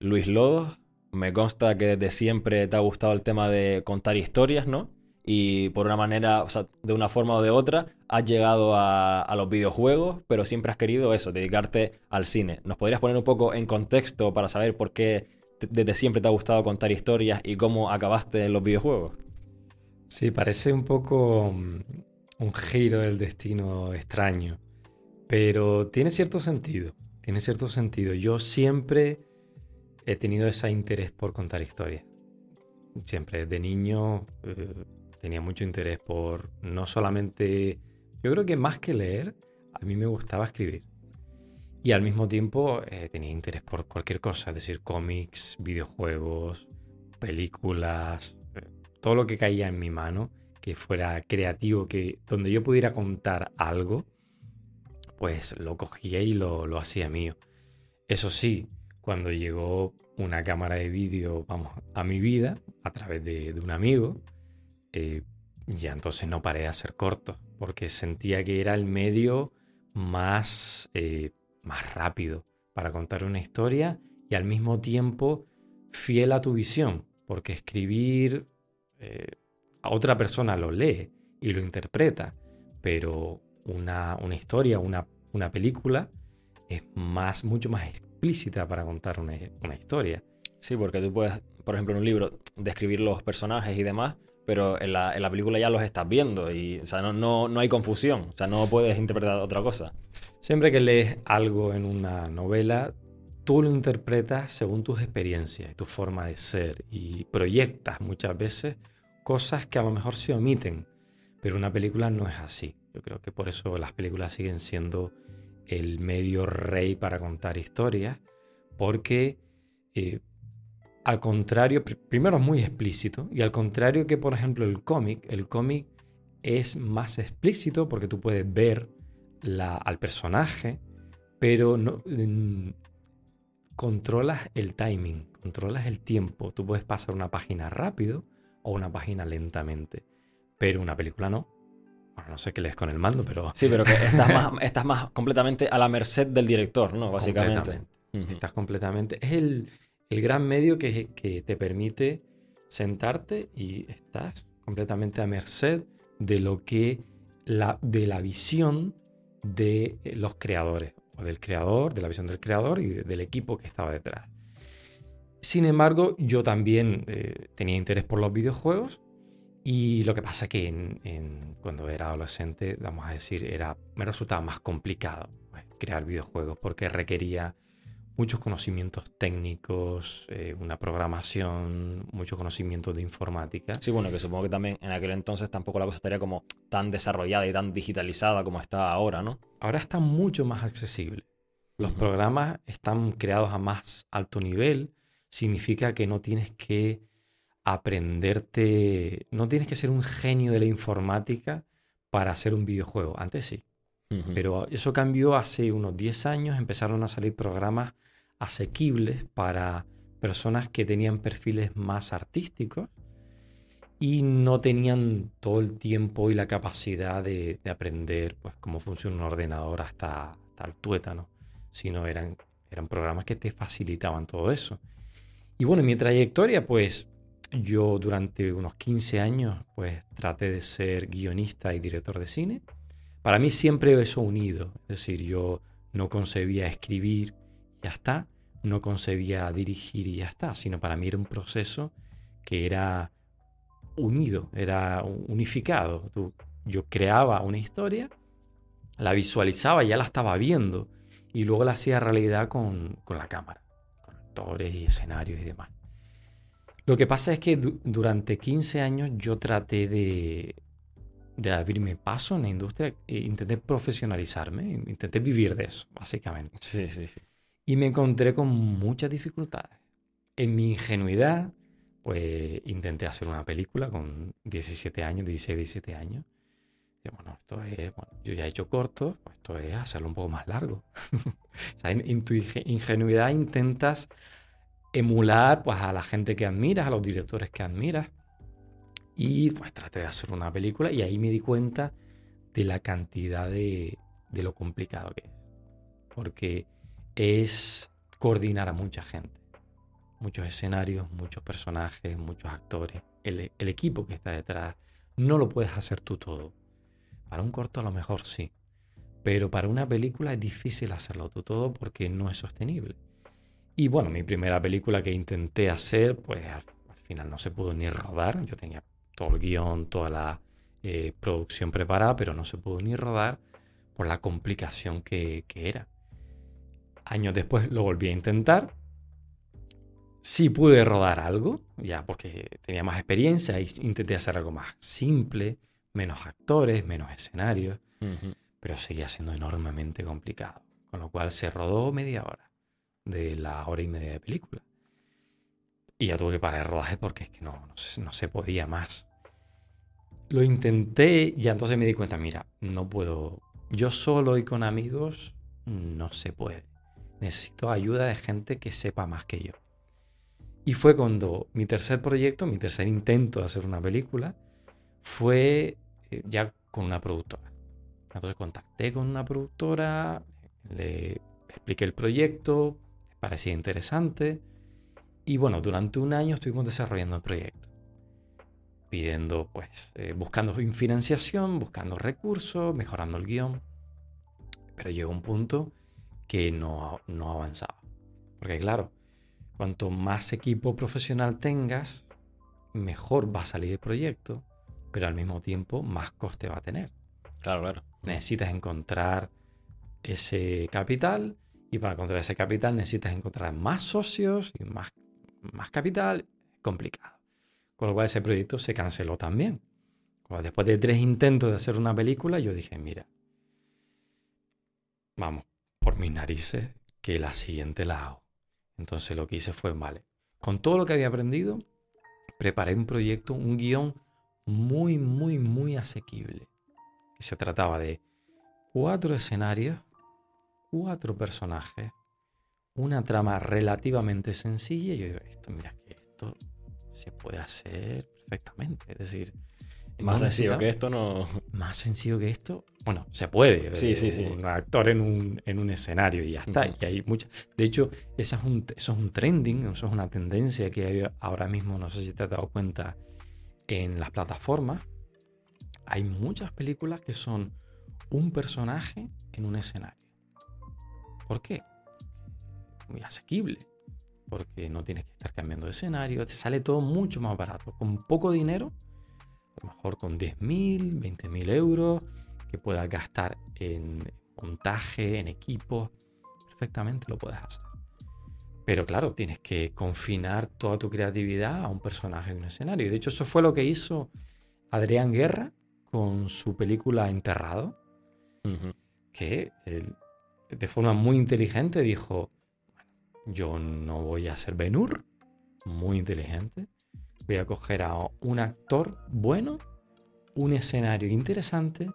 Luis Lodos. Me consta que desde siempre te ha gustado el tema de contar historias, ¿no? Y por una manera, o sea, de una forma o de otra, has llegado a, a los videojuegos, pero siempre has querido eso, dedicarte al cine. ¿Nos podrías poner un poco en contexto para saber por qué desde siempre te ha gustado contar historias y cómo acabaste en los videojuegos? Sí, parece un poco mm, un giro del destino extraño, pero tiene cierto sentido, tiene cierto sentido. Yo siempre he tenido ese interés por contar historias. Siempre, desde niño eh, tenía mucho interés por no solamente, yo creo que más que leer, a mí me gustaba escribir. Y al mismo tiempo eh, tenía interés por cualquier cosa, es decir, cómics, videojuegos, películas, eh, todo lo que caía en mi mano, que fuera creativo, que donde yo pudiera contar algo, pues lo cogía y lo, lo hacía mío. Eso sí, cuando llegó una cámara de vídeo, vamos, a mi vida, a través de, un amigo, eh, ya entonces no paré de hacer cortos, porque sentía que era el medio más eh, más rápido para contar una historia y al mismo tiempo fiel a tu visión, porque escribir eh, a otra persona lo lee y lo interpreta, pero una, una historia, una, una, película es más, mucho más explícita para contar una, una historia. Sí, porque tú puedes, por ejemplo, en un libro describir los personajes y demás, pero en la, en la, película ya los estás viendo y o sea, no, no, no, hay confusión, o sea, no puedes interpretar otra cosa. Siempre que lees algo en una novela, tú lo interpretas según tus experiencias, tu forma de ser y proyectas muchas veces cosas que a lo mejor se omiten, pero una película no es así. Yo creo que por eso las películas siguen siendo el medio rey para contar historias, porque eh, al contrario, primero es muy explícito y al contrario que por ejemplo el cómic, el cómic es más explícito porque tú puedes ver la, al personaje, pero no, controlas el timing, controlas el tiempo. Tú puedes pasar una página rápido o una página lentamente, pero una película no. Bueno, no sé qué lees con el mando, pero... Sí, pero que estás más, estás más completamente a la merced del director, ¿no? Básicamente. Estás completamente... Es el el gran medio que, te permite sentarte y estás completamente a merced de lo que la, de la visión de los creadores, o del creador, de la visión del creador y del equipo que estaba detrás. Sin embargo, yo también eh, tenía interés por los videojuegos y lo que pasa que en, cuando era adolescente, vamos a decir, era, me resultaba más complicado pues, crear videojuegos porque requería muchos conocimientos técnicos, eh, una programación, mucho conocimiento de informática. Sí, bueno, que supongo que también en aquel entonces tampoco la cosa estaría como tan desarrollada y tan digitalizada como está ahora, ¿no? Ahora está mucho más accesible. Los programas están creados a más alto nivel, significa que no tienes que aprenderte, no tienes que ser un genio de la informática para hacer un videojuego. Antes sí. Pero eso cambió hace unos 10 años, empezaron a salir programas asequibles para personas que tenían perfiles más artísticos y no tenían todo el tiempo y la capacidad de, aprender pues, cómo funciona un ordenador hasta, hasta el tuétano, sino eran, eran programas que te facilitaban todo eso. Y bueno, en mi trayectoria, pues yo durante unos 15 años, pues traté de ser guionista y director de cine. Para mí siempre eso unido, es decir, yo no concebía escribir ya está, no concebía dirigir y ya está, sino para mí era un proceso que era unido, era unificado. yo creaba una historia, la visualizaba, ya la estaba viendo y luego la hacía realidad con, la cámara, con actores y escenarios y demás. Lo que pasa es que durante 15 años yo traté de, de abrirme paso en la industria e intenté profesionalizarme, intenté vivir de eso, básicamente. Sí, sí, sí y me encontré con muchas dificultades. En mi ingenuidad, pues intenté hacer una película con 17 años, 16, 17 años. Y bueno, esto es, bueno, yo ya he hecho corto, pues esto es hacerlo un poco más largo. o sea, en, tu ingenuidad intentas emular pues, a la gente que admiras, a los directores que admiras. Y pues traté de hacer una película y ahí me di cuenta de la cantidad de, de lo complicado que es. Porque es coordinar a mucha gente. muchos escenarios, muchos personajes, muchos actores, el, el equipo que está detrás. No lo puedes hacer tú todo. Para un corto a lo mejor sí, pero para una película es difícil hacerlo tú todo porque no es sostenible. Y bueno, mi primera película que intenté hacer, pues al, final no se pudo ni rodar. Yo tenía todo el guion, toda la eh, producción preparada, pero no se pudo ni rodar por la complicación que, que era. Años después lo volví a intentar. Sí pude rodar algo, ya porque tenía más experiencia y intenté hacer algo más simple, menos actores, menos escenarios, pero seguía siendo enormemente complicado. Con lo cual se rodó media hora de la hora y media de película. Y ya tuve que parar el rodaje porque es que no, no, se, no se podía más. Lo intenté y entonces me di cuenta, mira, no puedo, yo solo y con amigos no se puede. Necesito ayuda de gente que sepa más que yo. Y fue cuando mi tercer proyecto, mi tercer intento de hacer una película, fue eh, ya con una productora. Entonces contacté con una productora, le expliqué el proyecto, parecía interesante. Y bueno, durante un año estuvimos desarrollando el proyecto. Pidiendo, pues, eh, buscando financiación, buscando recursos, mejorando el guion. Pero llegó un punto que no, no avanzaba. Porque claro, cuanto más equipo profesional tengas, mejor va a salir el proyecto pero al mismo tiempo más coste va a tener. Claro, claro. Necesitas encontrar ese capital y para encontrar ese capital necesitas encontrar más socios y más, más capital. Complicado. Con lo cual ese proyecto se canceló también. Después de tres intentos de hacer una película, yo dije, mira, vamos, por mis narices, que la siguiente la hago. Entonces lo que hice fue, vale, con todo lo que había aprendido, preparé un proyecto, un guion muy, muy, muy asequible. Se trataba de cuatro escenarios, cuatro personajes, una trama relativamente sencilla. Y yo digo, esto, mira que esto se puede hacer perfectamente. Es decir, más sencillo que esto no. Más sencillo que esto. Bueno, se puede. Sí, sí, sí. Un actor en un, en un escenario y ya está. Y hay muchas. De hecho, eso es, un, eso es un trending, eso es una tendencia que hay ahora mismo. No sé si te has dado cuenta en las plataformas hay muchas películas que son un personaje en un escenario. ¿Por qué? Muy asequible. Porque no tienes que estar cambiando de escenario. Te sale todo mucho más barato. Con poco dinero, a lo mejor con 10.000, 20.000 euros, que puedas gastar en montaje, en equipo, perfectamente lo puedes hacer. Pero claro, tienes que confinar toda tu creatividad a un personaje en un escenario. Y de hecho, eso fue lo que hizo Adrián Guerra con su película Enterrado, que de forma muy inteligente dijo, yo no voy a ser Benur, muy inteligente, voy a coger a un actor bueno, un escenario interesante,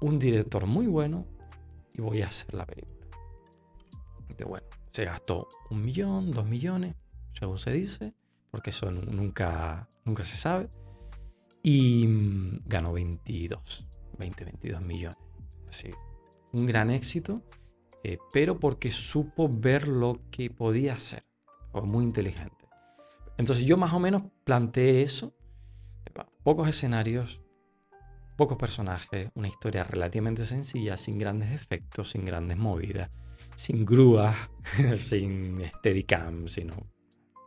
un director muy bueno y voy a hacer la película. De bueno, se gastó un millón, dos millones, según se dice, porque eso nunca, nunca se sabe. Y mm, ganó 22, 20, 22 millones. Así, un gran éxito, eh, pero porque supo ver lo que podía hacer. Fue muy inteligente. Entonces yo más o menos planteé eso. Pocos escenarios, pocos personajes, una historia relativamente sencilla, sin grandes efectos, sin grandes movidas sin grúas, sin Steadicam, sino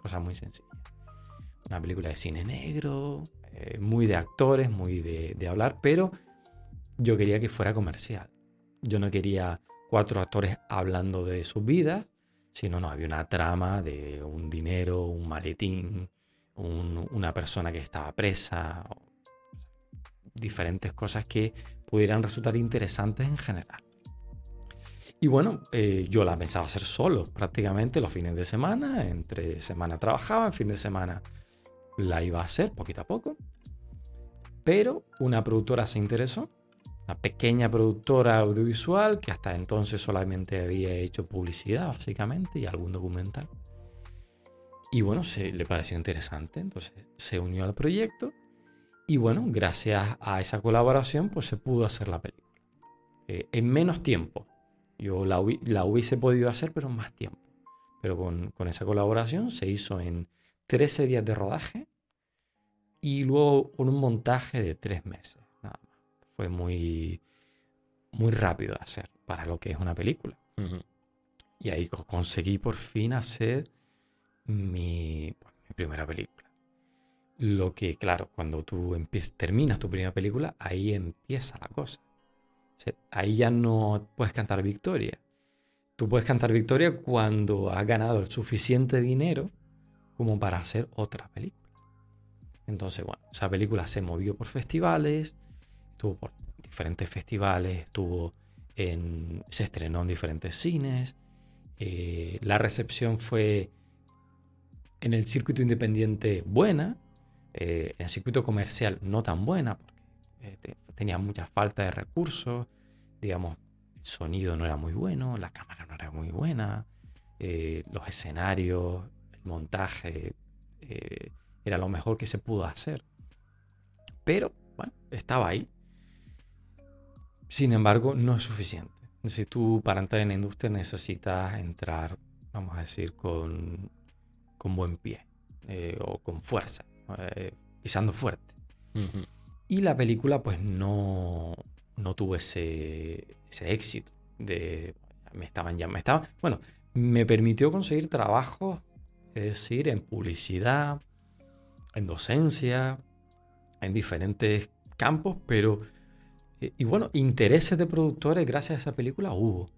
cosas muy sencillas. Una película de cine negro, eh, muy de actores, muy de, hablar, pero yo quería que fuera comercial. Yo no quería cuatro actores hablando de sus vidas, sino no, había una trama de un dinero, un maletín, una persona que estaba presa, diferentes cosas que pudieran resultar interesantes en general. Y bueno, eh, yo la pensaba hacer solo prácticamente los fines de semana. Entre semana trabajaba, en fin de semana la iba a hacer poquito a poco. Pero una productora se interesó, una pequeña productora audiovisual que hasta entonces solamente había hecho publicidad básicamente y algún documental. Y bueno, se le pareció interesante, entonces se unió al proyecto y bueno, gracias a esa colaboración pues se pudo hacer la película. Eh, en menos tiempo, yo la, hubiese podido hacer, pero más tiempo. pero con, con esa colaboración se hizo en 13 días de rodaje y luego con un montaje de tres meses. Fue muy, muy rápido de hacer para lo que es una película. Y ahí conseguí por fin hacer mi, mi, primera película. Lo que, claro, cuando tú terminas tu primera película, ahí empieza la cosa. ahí ya no puedes cantar victoria. Tú puedes cantar victoria cuando has ganado el suficiente dinero como para hacer otra película. Entonces, bueno, esa película se movió por festivales, estuvo por diferentes festivales, estuvo en, se estrenó en diferentes cines. Eh, la recepción fue en el circuito independiente buena, eh, en el circuito comercial no tan buena, porque eh, tenía mucha falta de recursos, digamos, el sonido no era muy bueno, la cámara no era muy buena, los escenarios, el montaje era lo mejor que se pudo hacer. Pero, bueno, estaba ahí. Sin embargo, no es suficiente. Si tú para entrar en la industria necesitas entrar, vamos a decir, con, con buen pie eh, o con fuerza, eh, pisando fuerte. Y la película pues no, no tuvo ese, ese éxito. De, me estaban ya, me estaban, bueno, me permitió conseguir trabajo, es decir, en publicidad, en docencia, en diferentes campos, pero eh, y bueno, intereses de productores gracias a esa película hubo,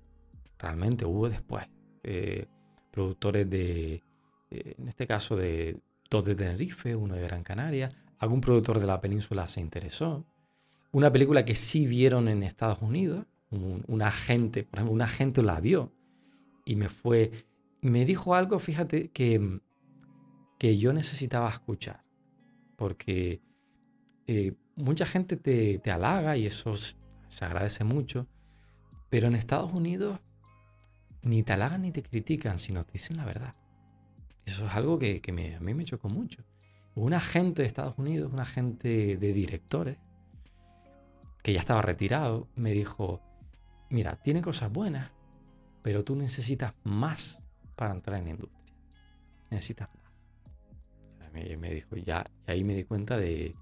realmente hubo después. Eh, productores de, eh, en este caso, de dos de Tenerife, uno de Gran Canaria, algún productor de la península se interesó. Una película que sí vieron en Estados Unidos, un, agente, por ejemplo, un agente la vio y me fue, me dijo algo, fíjate, que, que yo necesitaba escuchar porque eh, mucha gente te, te, halaga y eso se agradece mucho, pero en Estados Unidos ni te halagan ni te critican, sino te dicen la verdad. Eso es algo que, que a mí me chocó mucho. Un agente de Estados Unidos, un agente de directores, que ya estaba retirado, me dijo, mira, tiene cosas buenas, pero tú necesitas más para entrar en la industria. Necesitas más me, dijo, ya, y ahí me di cuenta de,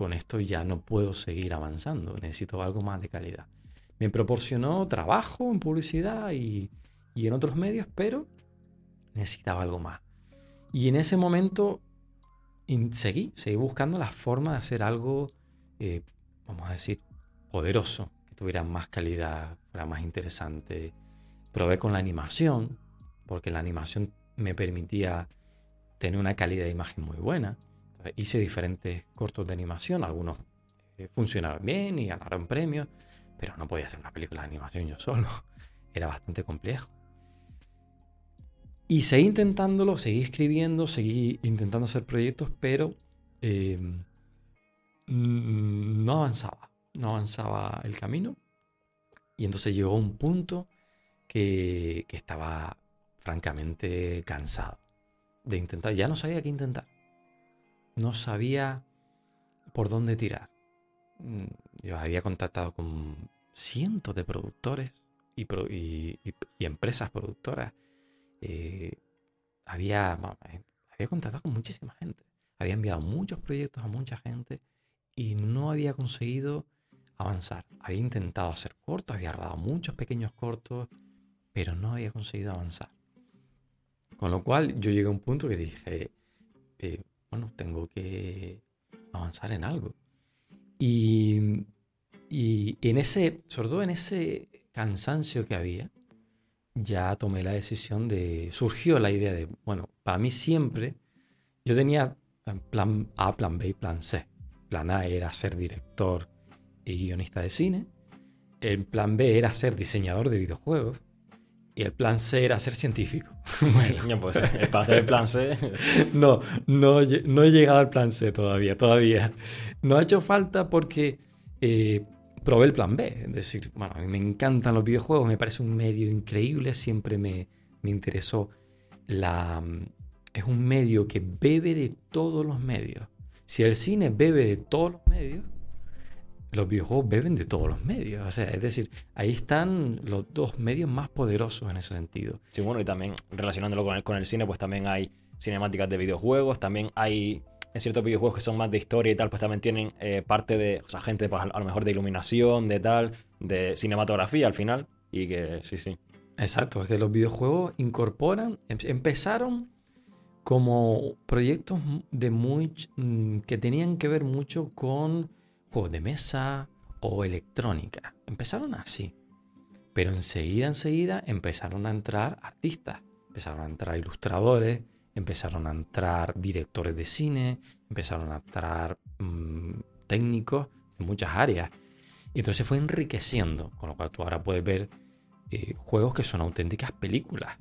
con esto ya no puedo seguir avanzando, necesito algo más de calidad. Me proporcionó trabajo en publicidad y, y en otros medios, pero necesitaba algo más. Y en ese momento seguí, seguí buscando la forma de hacer algo, eh, vamos a decir, poderoso, que tuviera más calidad, fuera más interesante. Probé con la animación, porque la animación me permitía tener una calidad de imagen muy buena. Hice diferentes cortos de animación, algunos eh, funcionaron bien y ganaron premios, pero no podía hacer una película de animación yo solo. Era bastante complejo. Y seguí intentándolo, seguí escribiendo, seguí intentando hacer proyectos, pero em, no avanzaba, no avanzaba el camino. Y entonces llegó un punto que estaba francamente cansado de intentar. Ya no sabía qué intentar. No sabía por dónde tirar. Mm, yo había contactado con cientos de productores y, empresas productoras. Eh, había, eh, había contactado con muchísima gente. Había enviado muchos proyectos a mucha gente y no había conseguido avanzar. Había intentado hacer cortos, había rodado muchos pequeños cortos, pero no había conseguido avanzar. Con lo cual yo llegué a un punto que dije, eh, bueno, tengo que avanzar en algo. Y, y en ese, sobre todo en ese cansancio que había, ya tomé la decisión de, surgió la idea de, bueno, para mí siempre, yo tenía plan A, plan B y plan C. Plan A era ser director y guionista de cine. El plan B era ser diseñador de videojuegos. Y el plan C era ser científico. bueno, pues eh, para ser el plan C. no, no, no, he llegado al plan C todavía, todavía. No ha hecho falta porque eh, probé el plan B. Es decir, bueno, a mí me encantan los videojuegos, me parece un medio increíble, siempre me, me interesó. La, es un medio que bebe de todos los medios. Si el cine bebe de todos los medios, los videojuegos beben de todos los medios. O sea, es decir, ahí están los dos medios más poderosos en ese sentido. Sí, bueno, y también relacionándolo con el, con el cine, pues también hay cinemáticas de videojuegos, también hay en ciertos videojuegos que son más de historia y tal, pues también tienen eh, parte de, o sea, gente pues, a lo mejor de iluminación, de tal, de cinematografía al final, y que sí, sí. Exacto, es que los videojuegos incorporan, em, empezaron como proyectos de muy, mm, que tenían que ver mucho con juegos de mesa o electrónica. Empezaron así. Pero enseguida, enseguida empezaron a entrar artistas, empezaron a entrar ilustradores, empezaron a entrar directores de cine, empezaron a entrar mm, técnicos en muchas áreas. Y entonces fue enriqueciendo, con lo cual tú ahora puedes ver eh, juegos que son auténticas películas,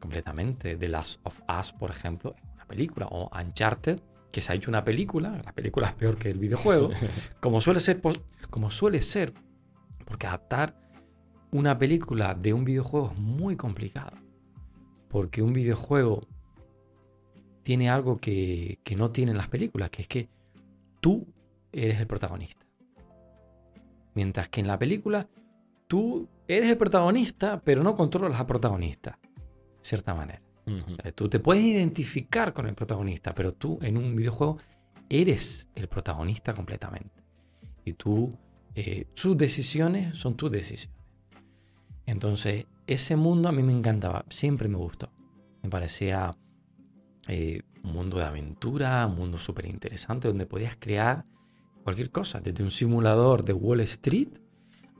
completamente. The Last of Us, por ejemplo, es una película, o Uncharted, que se ha hecho una película, la película es peor que el videojuego, como suele ser, como suele ser, porque adaptar una película de un videojuego es muy complicado, porque un videojuego tiene algo que, que no tienen las películas, que es que tú eres el protagonista. Mientras que en la película tú eres el protagonista, pero no controlas a protagonista, de cierta manera. Tú te puedes identificar con el protagonista, pero tú en un videojuego eres el protagonista completamente. Y tú, eh, sus decisiones son tus decisiones. Entonces, ese mundo a mí me encantaba, siempre me gustó. Me parecía eh, un mundo de aventura, un mundo súper interesante, donde podías crear cualquier cosa, desde un simulador de Wall Street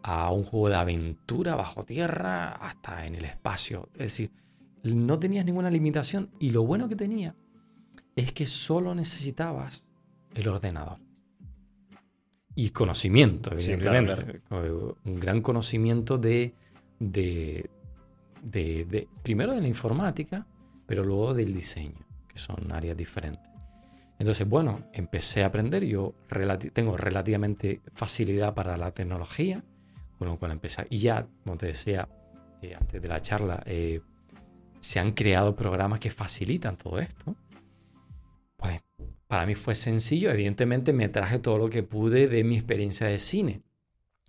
a un juego de aventura bajo tierra hasta en el espacio. Es decir, no tenías ninguna limitación y lo bueno que tenía es que solo necesitabas el ordenador. Y conocimiento, evidentemente. Un gran conocimiento de, de, de, primero de la informática, pero luego del diseño, que son áreas diferentes. Entonces, bueno, empecé a aprender. Yo tengo relativamente facilidad para la tecnología, con lo cual empecé. Y ya, como te decía eh, antes de la charla, eh, se han creado programas que facilitan todo esto. Pues para mí fue sencillo. Evidentemente me traje todo lo que pude de mi experiencia de cine.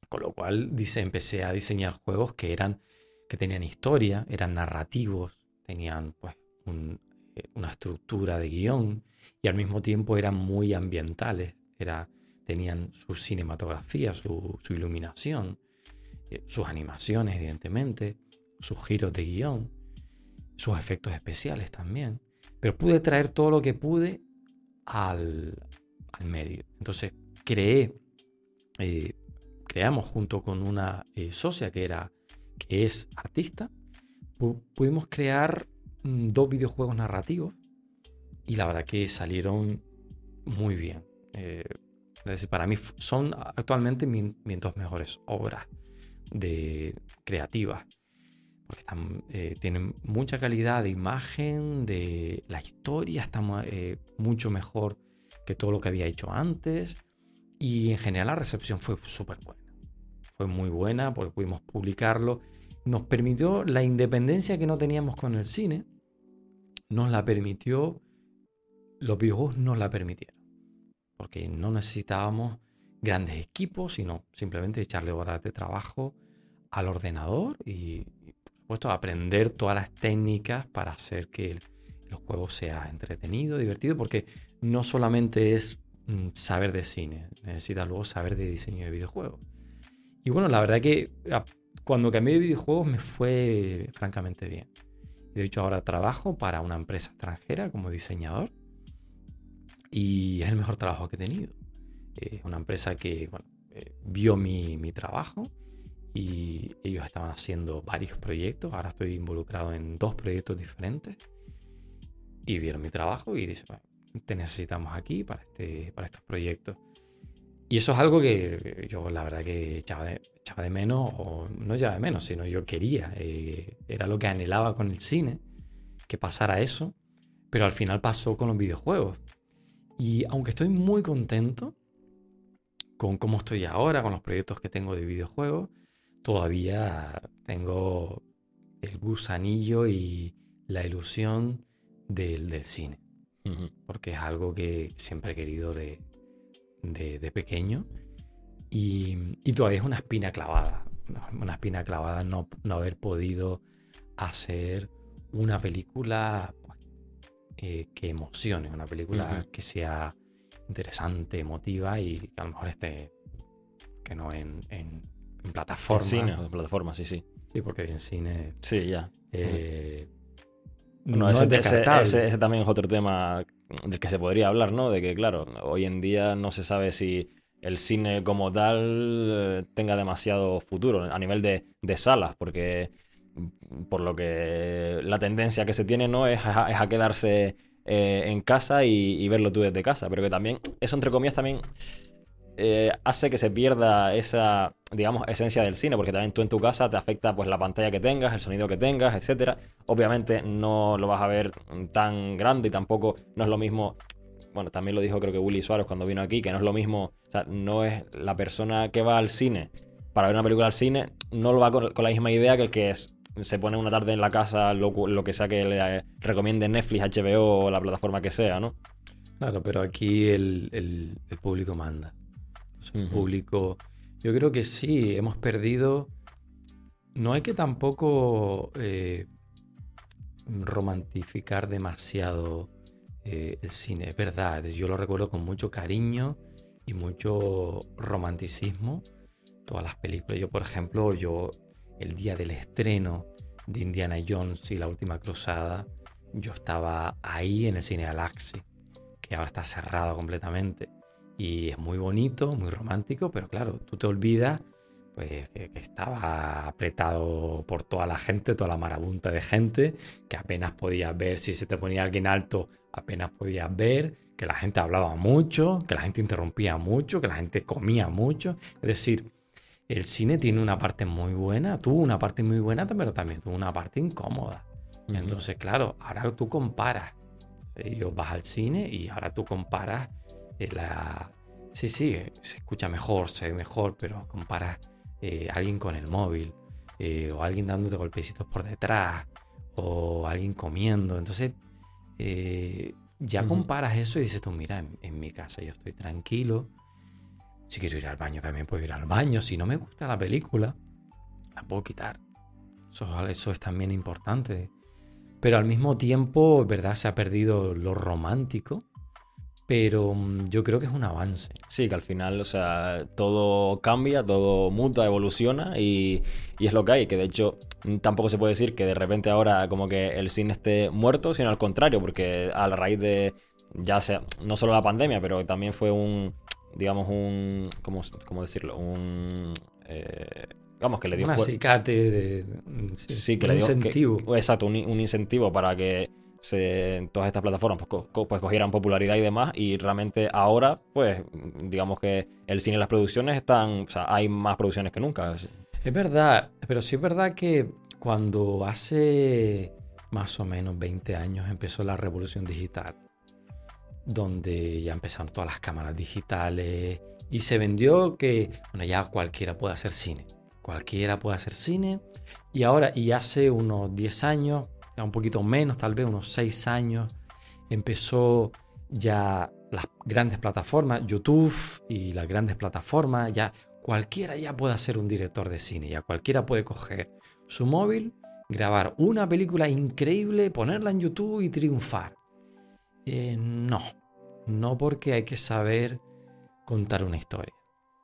Con lo cual dice, empecé a diseñar juegos que eran que tenían historia, eran narrativos, tenían pues eh, una estructura de guion y al mismo tiempo eran muy ambientales. Era, tenían su cinematografía, su, su iluminación, eh, sus animaciones, evidentemente, sus giros de guion sus efectos especiales también. Pero pude traer todo lo que pude al, medio. Entonces creé, eh, creamos junto con una eh, socia que, era, que es artista, pudimos crear mm, dos videojuegos narrativos y la verdad que salieron muy bien. Eh, para mí son actualmente mis, dos mejores obras de creativas porque eh, tienen mucha calidad de imagen, de la historia está eh, mucho mejor que todo lo que había hecho antes y en general la recepción fue súper buena. Fue muy buena porque pudimos publicarlo. Nos permitió la independencia que no teníamos con el cine, nos la permitió, los videojuegos nos la permitieron, porque no necesitábamos grandes equipos, sino simplemente echarle horas de trabajo al ordenador y, puesto aprender todas las técnicas para hacer que el, juego sea entretenido, divertido, porque no solamente es mm, saber de cine, necesitas luego saber de diseño de videojuegos. Y bueno, la verdad que ah, cuando cambié de videojuegos me fue francamente bien. De hecho, ahora trabajo para una empresa extranjera como diseñador y es el mejor trabajo que he tenido. Es una empresa que eh, vio mi, mi trabajo y ellos estaban haciendo varios proyectos. Ahora estoy involucrado en dos proyectos diferentes y vieron mi trabajo y dicen, te necesitamos aquí para, este, para estos proyectos. Y eso es algo que yo la verdad que echaba de, echaba de menos, o no echaba de menos, sino yo quería. Eh, era lo que anhelaba con el cine, que pasara eso, pero al final pasó con los videojuegos. Y aunque estoy muy contento con cómo estoy ahora, con los proyectos que tengo de videojuegos, todavía tengo el gusanillo y la ilusión del, del cine. Porque es algo que siempre he querido de, de, pequeño. Y, y todavía es una espina clavada. Una espina clavada no, no haber podido hacer una película pues, eh, que emocione, una película que sea interesante, emotiva y que a lo mejor esté que no en, en, en plataforma. En cine o en plataforma, sí, sí. Sí, porque en cine Sí, ya. eh, Bueno, no ese, es ese- descartable. ese- ese también es otro tema del que se podría hablar, ¿no? De que, claro, hoy en día no se sabe si el cine como tal eh, tenga demasiado futuro a nivel de, de salas, porque mm, por lo que la tendencia que se tiene, ¿no? Es a, es a quedarse eh, en casa y, y verlo tú desde casa, pero que también, eso entre comillas también eh, hace que se pierda esa, digamos, esencia del cine, porque también tú en tu casa te afecta pues la pantalla que tengas, el sonido que tengas, etcétera. Obviamente no lo vas a ver tan grande y tampoco no es lo mismo. Bueno, también lo dijo creo que Willy Suárez cuando vino aquí, que no es lo mismo, o sea, no es la persona que va al cine para ver una película al cine, no lo va con, con la misma idea que el que es- se pone una tarde en la casa, lo, que sea que le eh, recomiende Netflix, HBO o la plataforma que sea, ¿no? Claro, pero aquí el, el- el público manda. O sea, el público. Yo creo que sí, hemos perdido. No hay que tampoco eh, romantificar demasiado eh, el cine. Es verdad, yo lo recuerdo con mucho cariño y mucho romanticismo. Todas las películas. Yo, por ejemplo, yo el día del estreno de Indiana Jones y la última cruzada, yo estaba ahí en el cine Galaxy que ahora está cerrado completamente. Y es muy bonito, muy romántico, pero claro, tú te olvidas pues, que, que estaba apretado por toda la gente, toda la marabunta de gente, que apenas podías ver si se te ponía alguien alto, apenas podías ver, que la gente hablaba mucho, que la gente interrumpía mucho, que la gente comía mucho. Es decir, el cine tiene una parte muy buena, tuvo una parte muy buena, pero también tuvo una parte incómoda. Entonces, claro, ahora tú comparas. Yo vas al cine y ahora tú comparas eh, la... Sí, sí, se escucha mejor, se ve mejor, pero comparas eh, alguien con el móvil, eh, o alguien dándote golpecitos por detrás, o alguien comiendo. Entonces, eh, ya comparas eso y dices tú, mira, en, en mi casa yo estoy tranquilo. Si quiero ir al baño, también puedo ir al baño. Si no me gusta la película, la puedo quitar. Eso, eso es también importante. Pero al mismo tiempo, verdad, se ha perdido lo romántico. Pero mm, yo creo que es un avance. Sí, que al final, o sea, todo cambia, todo muta, evoluciona y, y es lo que hay. Que de hecho, mm, tampoco se puede decir que de repente ahora como que el cine esté muerto, sino al contrario, porque a la raíz de, ya sea, no solo la pandemia, pero también fue un, digamos, un, ¿cómo, cómo decirlo? Un, eh, digamos, que le dio Un acicate de, de- sí, Sí, que un le dio que- incentivo. exacto, un, un incentivo para que se, todas estas plataformas pues, pues, cogieran popularidad y demás. Y realmente ahora, pues, digamos que el cine y las producciones están. O sea, hay más producciones que nunca. Es verdad, pero sí es verdad que cuando hace más o menos 20 años empezó la revolución digital, donde ya empezaron todas las cámaras digitales y se vendió que, bueno, ya cualquiera puede hacer cine. Cualquiera puede hacer cine. Y ahora, y hace unos 10 años, un poquito menos, tal vez unos 6 años, empezó ya las grandes plataformas, YouTube y las grandes plataformas, ya cualquiera ya puede ser un director de cine, ya cualquiera puede coger su móvil, grabar una película increíble, ponerla en YouTube y triunfar. Eh, no, no porque hay que saber contar una historia.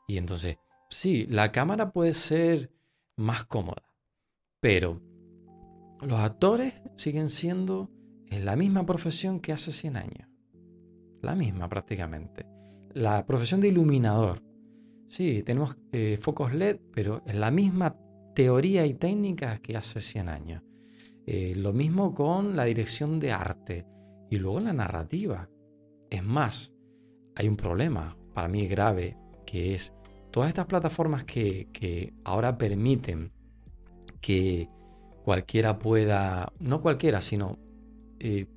Y entonces, sí, la cámara puede ser más cómoda, pero los actores siguen siendo en la misma profesión que hace 100 años. La misma prácticamente. La profesión de iluminador. Sí, tenemos eh, focos LED, pero es la misma teoría y técnica que hace 100 años. Eh, lo mismo con la dirección de arte y luego la narrativa. Es más, hay un problema, para mí grave, que es todas estas plataformas que ahora permiten que cualquiera pueda, no cualquiera, sino eh,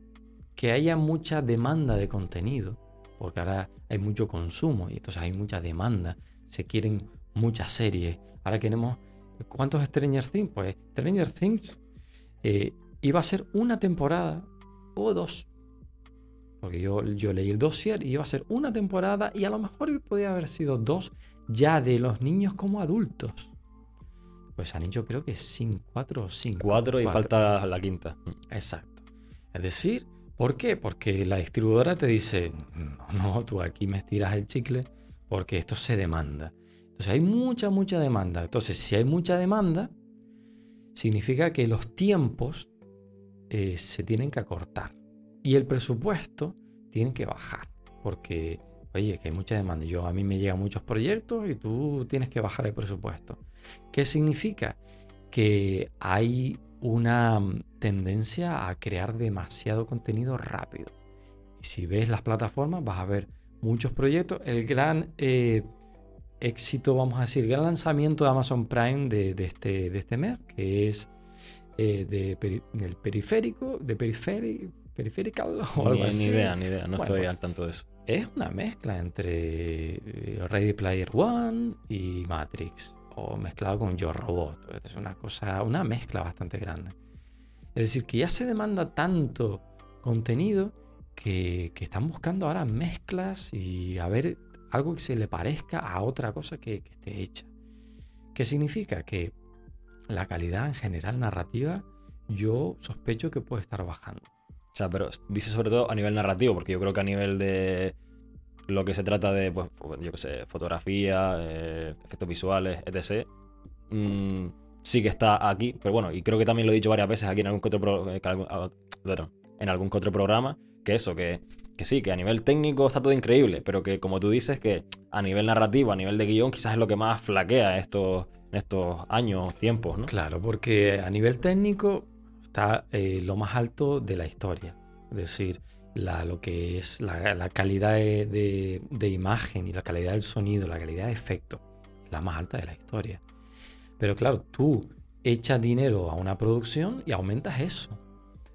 que haya mucha demanda de contenido, porque ahora hay mucho consumo y entonces hay mucha demanda, se quieren muchas series. Ahora queremos, ¿cuántos Stranger Things? Pues Stranger Things eh, iba a ser una temporada o dos. Porque yo, yo leí el dossier y iba a ser una temporada y a lo mejor podía haber sido dos ya de los niños como adultos. Pues han hecho creo que sin cuatro o cinco. Cuatro y falta la quinta. Exacto. Es decir, ¿por qué? Porque la distribuidora te dice, no, no, tú aquí me estiras el chicle porque esto se demanda. Entonces hay mucha, mucha demanda. Entonces, si hay mucha demanda, significa que los tiempos eh, se tienen que acortar y el presupuesto tiene que bajar. Porque, oye, que hay mucha demanda. Yo a mí me llegan muchos proyectos y tú tienes que bajar el presupuesto. ¿Qué significa? Que hay una tendencia a crear demasiado contenido rápido. Y si ves las plataformas, vas a ver muchos proyectos. El gran eh, éxito, vamos a decir, gran lanzamiento de Amazon Prime de, este, de este mes, que es eh, de del periférico, de periférico, periférical o algo ni, idea, ni idea, no estoy al tanto de eso. Es una mezcla entre eh, Ready Player One y Matrix, o mezclado con Yo Robot. Es una cosa, una mezcla bastante grande. Es decir, que ya se demanda tanto contenido que, que están buscando ahora mezclas y a ver algo que se le parezca a otra cosa que, esté hecha. ¿Qué significa? Que la calidad en general narrativa yo sospecho que puede estar bajando. O sea, pero dice sobre todo a nivel narrativo, porque yo creo que a nivel de lo que se trata de, pues, yo qué sé, fotografía, eh, efectos visuales, etc., mm, sí que está aquí. Pero bueno, y creo que también lo he dicho varias veces aquí en algún otro, eh, ah, en algún otro programa, que eso, que que sí, que a nivel técnico está todo increíble, pero que como tú dices, que a nivel narrativo, a nivel de guion, quizás es lo que más flaquea estos, en estos años, tiempos, ¿no? Claro, porque a nivel técnico está eh, lo más alto de la historia. Es decir, la, lo que es la, calidad de, imagen y la calidad del sonido, la calidad de efecto, la más alta de la historia. Pero claro, tú echas dinero a una producción y aumentas eso.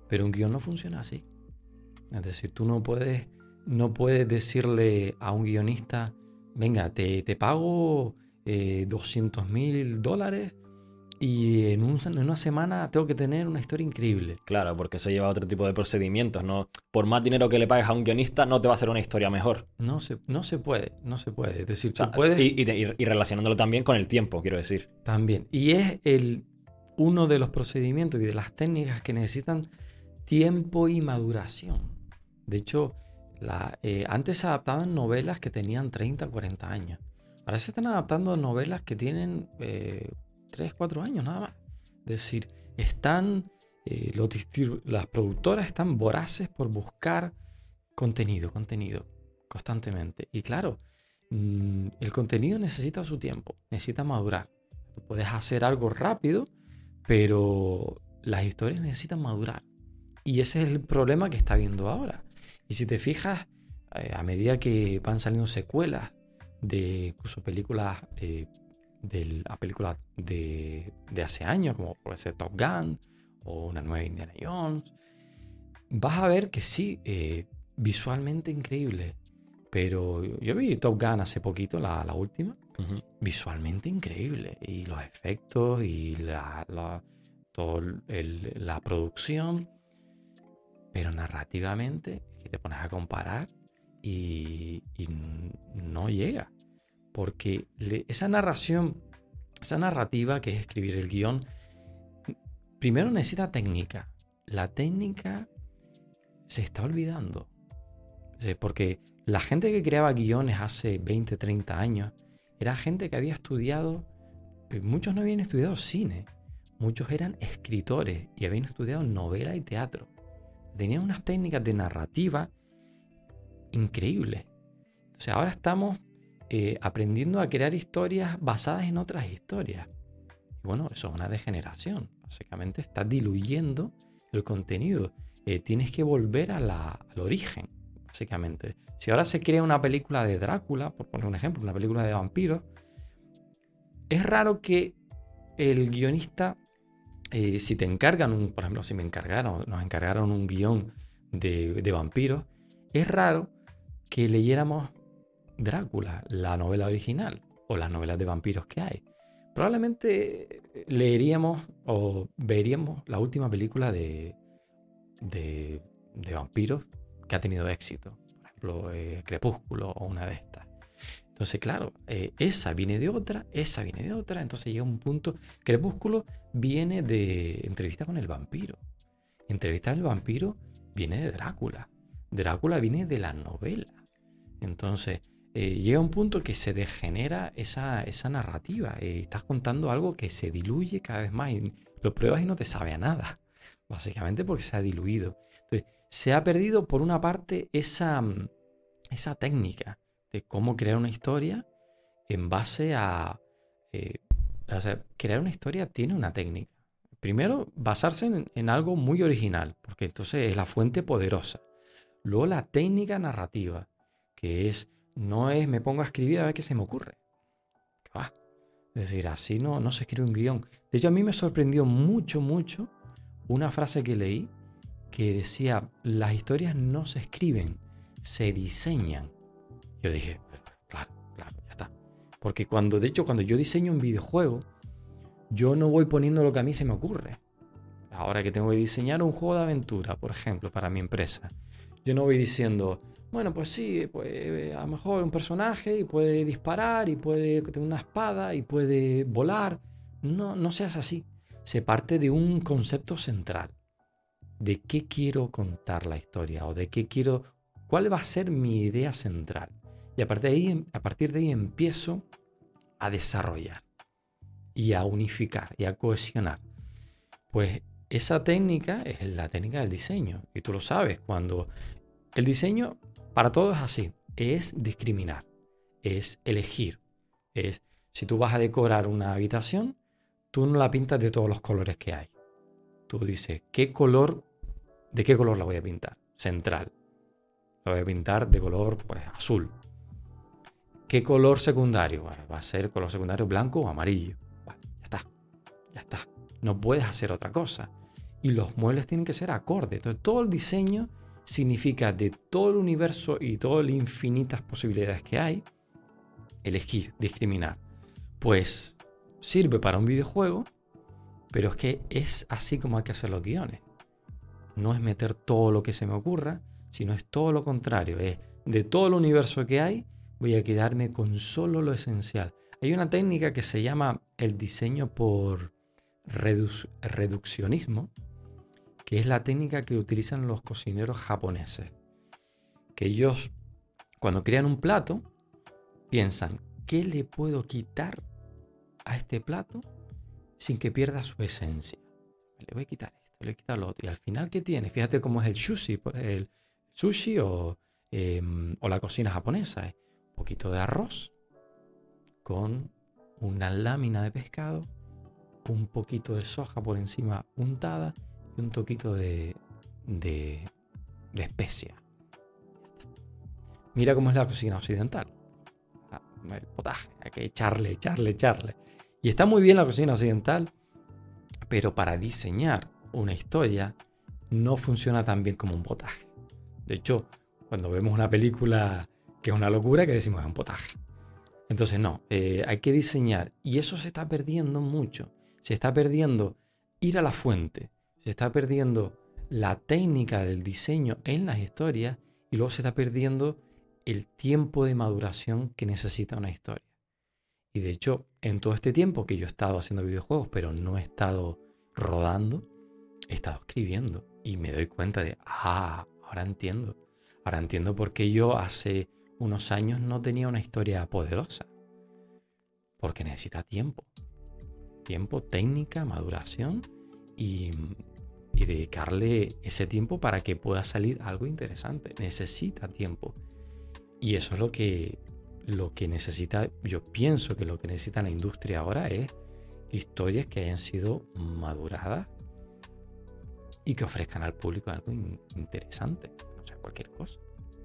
Pero un guion no funciona así. Es decir, tú no puedes, no puedes decirle a un guionista, venga, te, te pago 200 eh, mil dólares y en, una semana tengo que tener una historia increíble. Claro, porque eso lleva a otro tipo de procedimientos, ¿no? Por más dinero que le pagues a un guionista, no te va a hacer una historia mejor. No se, no se puede, no se puede. Es decir, tú puedes... Y, y, relacionándolo también con el tiempo, quiero decir. También. Y es el, uno de los procedimientos y de las técnicas que necesitan tiempo y maduración. De hecho, eh, antes se adaptaban novelas que tenían 30, 40 años. Ahora se están adaptando novelas que tienen 3, eh, 4 años nada más. Es decir, están, eh, las productoras están voraces por buscar contenido, contenido, constantemente. Y claro, mm, el contenido necesita su tiempo, necesita madurar. Puedes hacer algo rápido, pero las historias necesitan madurar. Y ese es el problema que está viendo ahora. Y si te fijas, eh, a medida que van saliendo secuelas de incluso películas, eh, de, a películas de, hace años, como puede ser Top Gun o una nueva Indiana Jones, vas a ver que sí, eh, visualmente increíble. Pero yo vi Top Gun hace poquito, la, última, visualmente increíble. Y los efectos y la, la, la producción. Pero narrativamente que te pones a comparar y, no llega. Porque esa narración, esa narrativa que es escribir el guion, primero necesita técnica. La técnica se está olvidando. Porque la gente que creaba guiones hace 20, 30 años era gente que había estudiado, eh, muchos no habían estudiado cine, muchos eran escritores y habían estudiado novela y teatro tenían unas técnicas de narrativa increíbles. Entonces ahora estamos eh, aprendiendo a crear historias basadas en otras historias. Y bueno, eso es una degeneración. Básicamente está diluyendo el contenido. Eh, tienes que volver al origen, básicamente. Si ahora se crea una película de Drácula, por poner un ejemplo, una película de vampiros, es raro que el guionista eh, si te encargan, un, por ejemplo, si me encargaron, nos encargaron un guion de, vampiros, es raro que leyéramos Drácula, la novela original, o las novelas de vampiros que hay. Probablemente leeríamos o veríamos la última película de, de, vampiros que ha tenido éxito. Por ejemplo, eh, Crepúsculo o una de estas. Entonces, claro, eh, esa viene de otra, esa viene de otra. Entonces llega un punto. Crepúsculo viene de entrevista con el vampiro. Entrevista con el vampiro viene de Drácula. Drácula viene de la novela. Entonces, eh, llega un punto que se degenera esa, esa narrativa. estás contando algo que se diluye cada vez más. Y lo pruebas y no te sabe a nada. Básicamente porque se ha diluido. Se ha perdido por una parte esa, esa técnica de cómo crear una historia en base a... Eh, o sea, crear una historia tiene una técnica. Primero, basarse en, algo muy original, porque entonces es la fuente poderosa. Luego, la técnica narrativa, que es, no es me pongo a escribir a ver qué se me ocurre. Es decir, así no, no se escribe un guion. De hecho, a mí me sorprendió mucho, mucho una frase que leí que decía, las historias no se escriben, se diseñan. Yo dije, claro, claro, ya está. Porque cuando, de hecho, cuando yo diseño un videojuego, yo no voy poniendo lo que a mí se me ocurre. Ahora que tengo que diseñar un juego de aventura, por ejemplo, para mi empresa, yo no voy diciendo, bueno, pues sí, pues a lo mejor un personaje y puede disparar y puede tener una espada y puede volar. No, no seas así. Se parte de un concepto central. De qué quiero contar la historia o de qué quiero, cuál va a ser mi idea central. Y a partir de ahí, a partir de ahí empiezo a desarrollar y a unificar y a cohesionar. Pues esa técnica es la técnica del diseño. Y tú lo sabes, cuando el diseño para todos es así, es discriminar, es elegir. Es, si tú vas a decorar una habitación, tú no la pintas de todos los colores que hay. Tú dices, ¿qué color, de qué color la voy a pintar? Central. La voy a pintar de color pues, azul. ¿Qué color secundario? va a ser color secundario blanco o amarillo. ya está. Ya está. No puedes hacer otra cosa. Y los muebles tienen que ser acordes. Entonces, todo el diseño significa de todo el universo y todas las infinitas posibilidades que hay, elegir, discriminar. Pues sirve para un videojuego, pero es que es así como hay que hacer los guiones. No es meter todo lo que se me ocurra, sino es todo lo contrario. Es de todo el universo que hay, voy a quedarme con solo lo esencial. Hay una técnica que se llama el diseño por reduccionismo, que es la técnica que utilizan los cocineros japoneses. Que ellos, cuando crean un plato, piensan, ¿qué le puedo quitar a este plato sin que pierda su esencia? Le voy a quitar esto, le voy a quitar lo otro. Y al final, ¿qué tiene? Fíjate cómo es el sushi, el sushi o, em, o la cocina japonesa poquito de arroz con una lámina de pescado, un poquito de soja por encima untada un toquito de, de, especia. Mira cómo es la cocina occidental. Ah, el potaje, hay que echarle, echarle, echarle. Y está muy bien la cocina occidental, pero para diseñar una historia no funciona tan bien como un potaje. De hecho, cuando vemos una película que es una locura que decimos es un potaje. Entonces no, eh, hay que diseñar y eso se está perdiendo mucho. Se está perdiendo ir a la fuente, se está perdiendo la técnica del diseño en las historias y luego se está perdiendo el tiempo de maduración que necesita una historia. Y de hecho, en todo este tiempo que yo he estado haciendo videojuegos, pero no he estado rodando, he estado escribiendo y me doy cuenta de, ah, ahora entiendo. Ahora entiendo por qué yo hace unos años no tenía una historia poderosa. Porque necesita tiempo. Tiempo, técnica, maduración y, dedicarle ese tiempo para que pueda salir algo interesante. Necesita tiempo. Y eso es lo que, lo que necesita, yo pienso que lo que necesita la industria ahora es historias que hayan sido maduradas y que ofrezcan al público algo interesante. No sea, cualquier cosa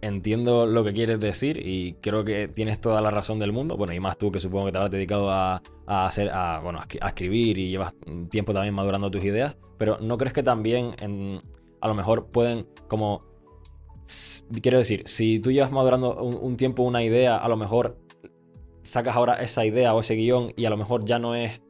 entiendo lo que quieres decir y creo que tienes toda la razón del mundo. Bueno, y más tú que supongo que te habrás dedicado a, hacer, a, bueno, a escribir y llevas tiempo también madurando tus ideas, pero ¿no crees que también a lo mejor pueden como... Quiero decir, si tú llevas madurando un, tiempo una idea, a lo mejor sacas ahora esa idea o ese guion y a lo mejor ya no es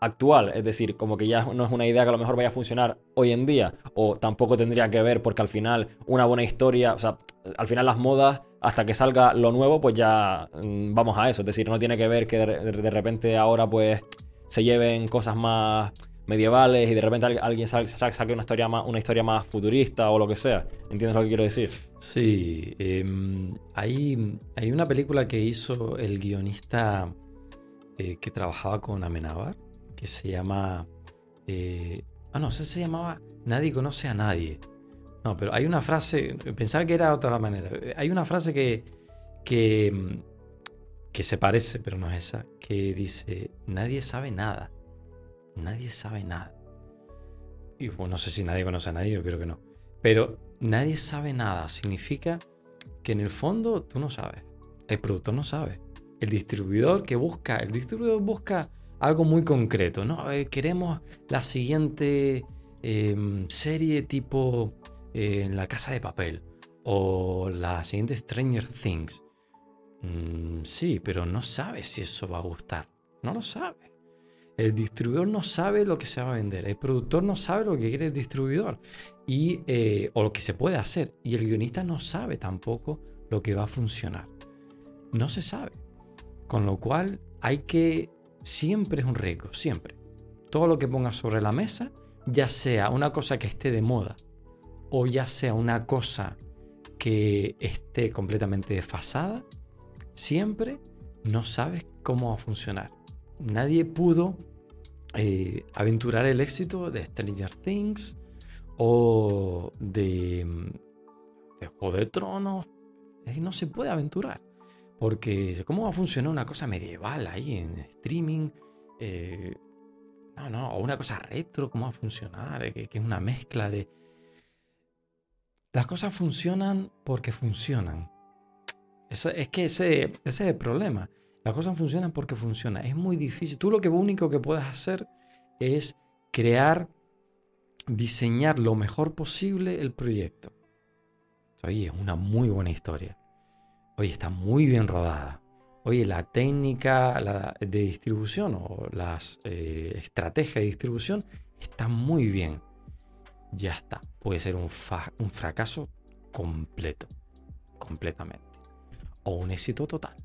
actual, es decir, como que ya no es una idea que a lo mejor vaya a funcionar hoy en día, o tampoco tendría que ver porque al final una buena historia, o sea, al final las modas, hasta que salga lo nuevo, pues ya mm, vamos a eso, es decir, no tiene que ver que de, repente ahora pues se lleven cosas más medievales y de repente alguien saque una historia más, una historia más futurista o lo que sea. ¿Entiendes lo que quiero decir? Sí, em, hay, hay una película que hizo el guionista eh, que trabajaba con Amenábar, que se llama... Eh, ah, no, se llamaba Nadie conoce a nadie. No, pero hay una frase, pensaba que era otra manera. Hay una frase que, que, que se parece, pero no es esa, que dice, nadie sabe nada. Nadie sabe nada. Y bueno, no sé si nadie conoce a nadie, yo creo que no. Pero nadie sabe nada significa que en el fondo tú no sabes. El productor no sabe el distribuidor que busca, el distribuidor busca algo muy concreto, ¿no? Eh, queremos la siguiente em, serie tipo eh, La Casa de Papel o la siguiente Stranger Things. Mm, sí, pero no sabe si eso va a gustar. No lo sabe. El distribuidor no sabe lo que se va a vender. El productor no sabe lo que quiere el distribuidor. Y, eh, o lo que se puede hacer. Y el guionista no sabe tampoco lo que va a funcionar. No se sabe. Con lo cual hay que, siempre es un riesgo, siempre. Todo lo que pongas sobre la mesa, ya sea una cosa que esté de moda o ya sea una cosa que esté completamente desfasada, siempre no sabes cómo va a funcionar. Nadie pudo eh, aventurar el éxito de Stranger Things o de, de Juego de Tronos. No se puede aventurar. Porque, ¿cómo va a funcionar una cosa medieval ahí en streaming? Eh, no, no, o una cosa retro, ¿cómo va a funcionar? Que, es una mezcla de... Las cosas funcionan porque funcionan. es que ese, ese, es el problema. Las cosas funcionan porque funcionan. Es muy difícil. Tú lo que único que puedes hacer es crear, diseñar lo mejor posible el proyecto. Oye, es una muy buena historia oye, está muy bien rodada. Oye, la técnica de distribución o las eh, estrategias de distribución está muy bien. Ya está. Puede ser un, fracaso completo. Completamente. O un éxito total.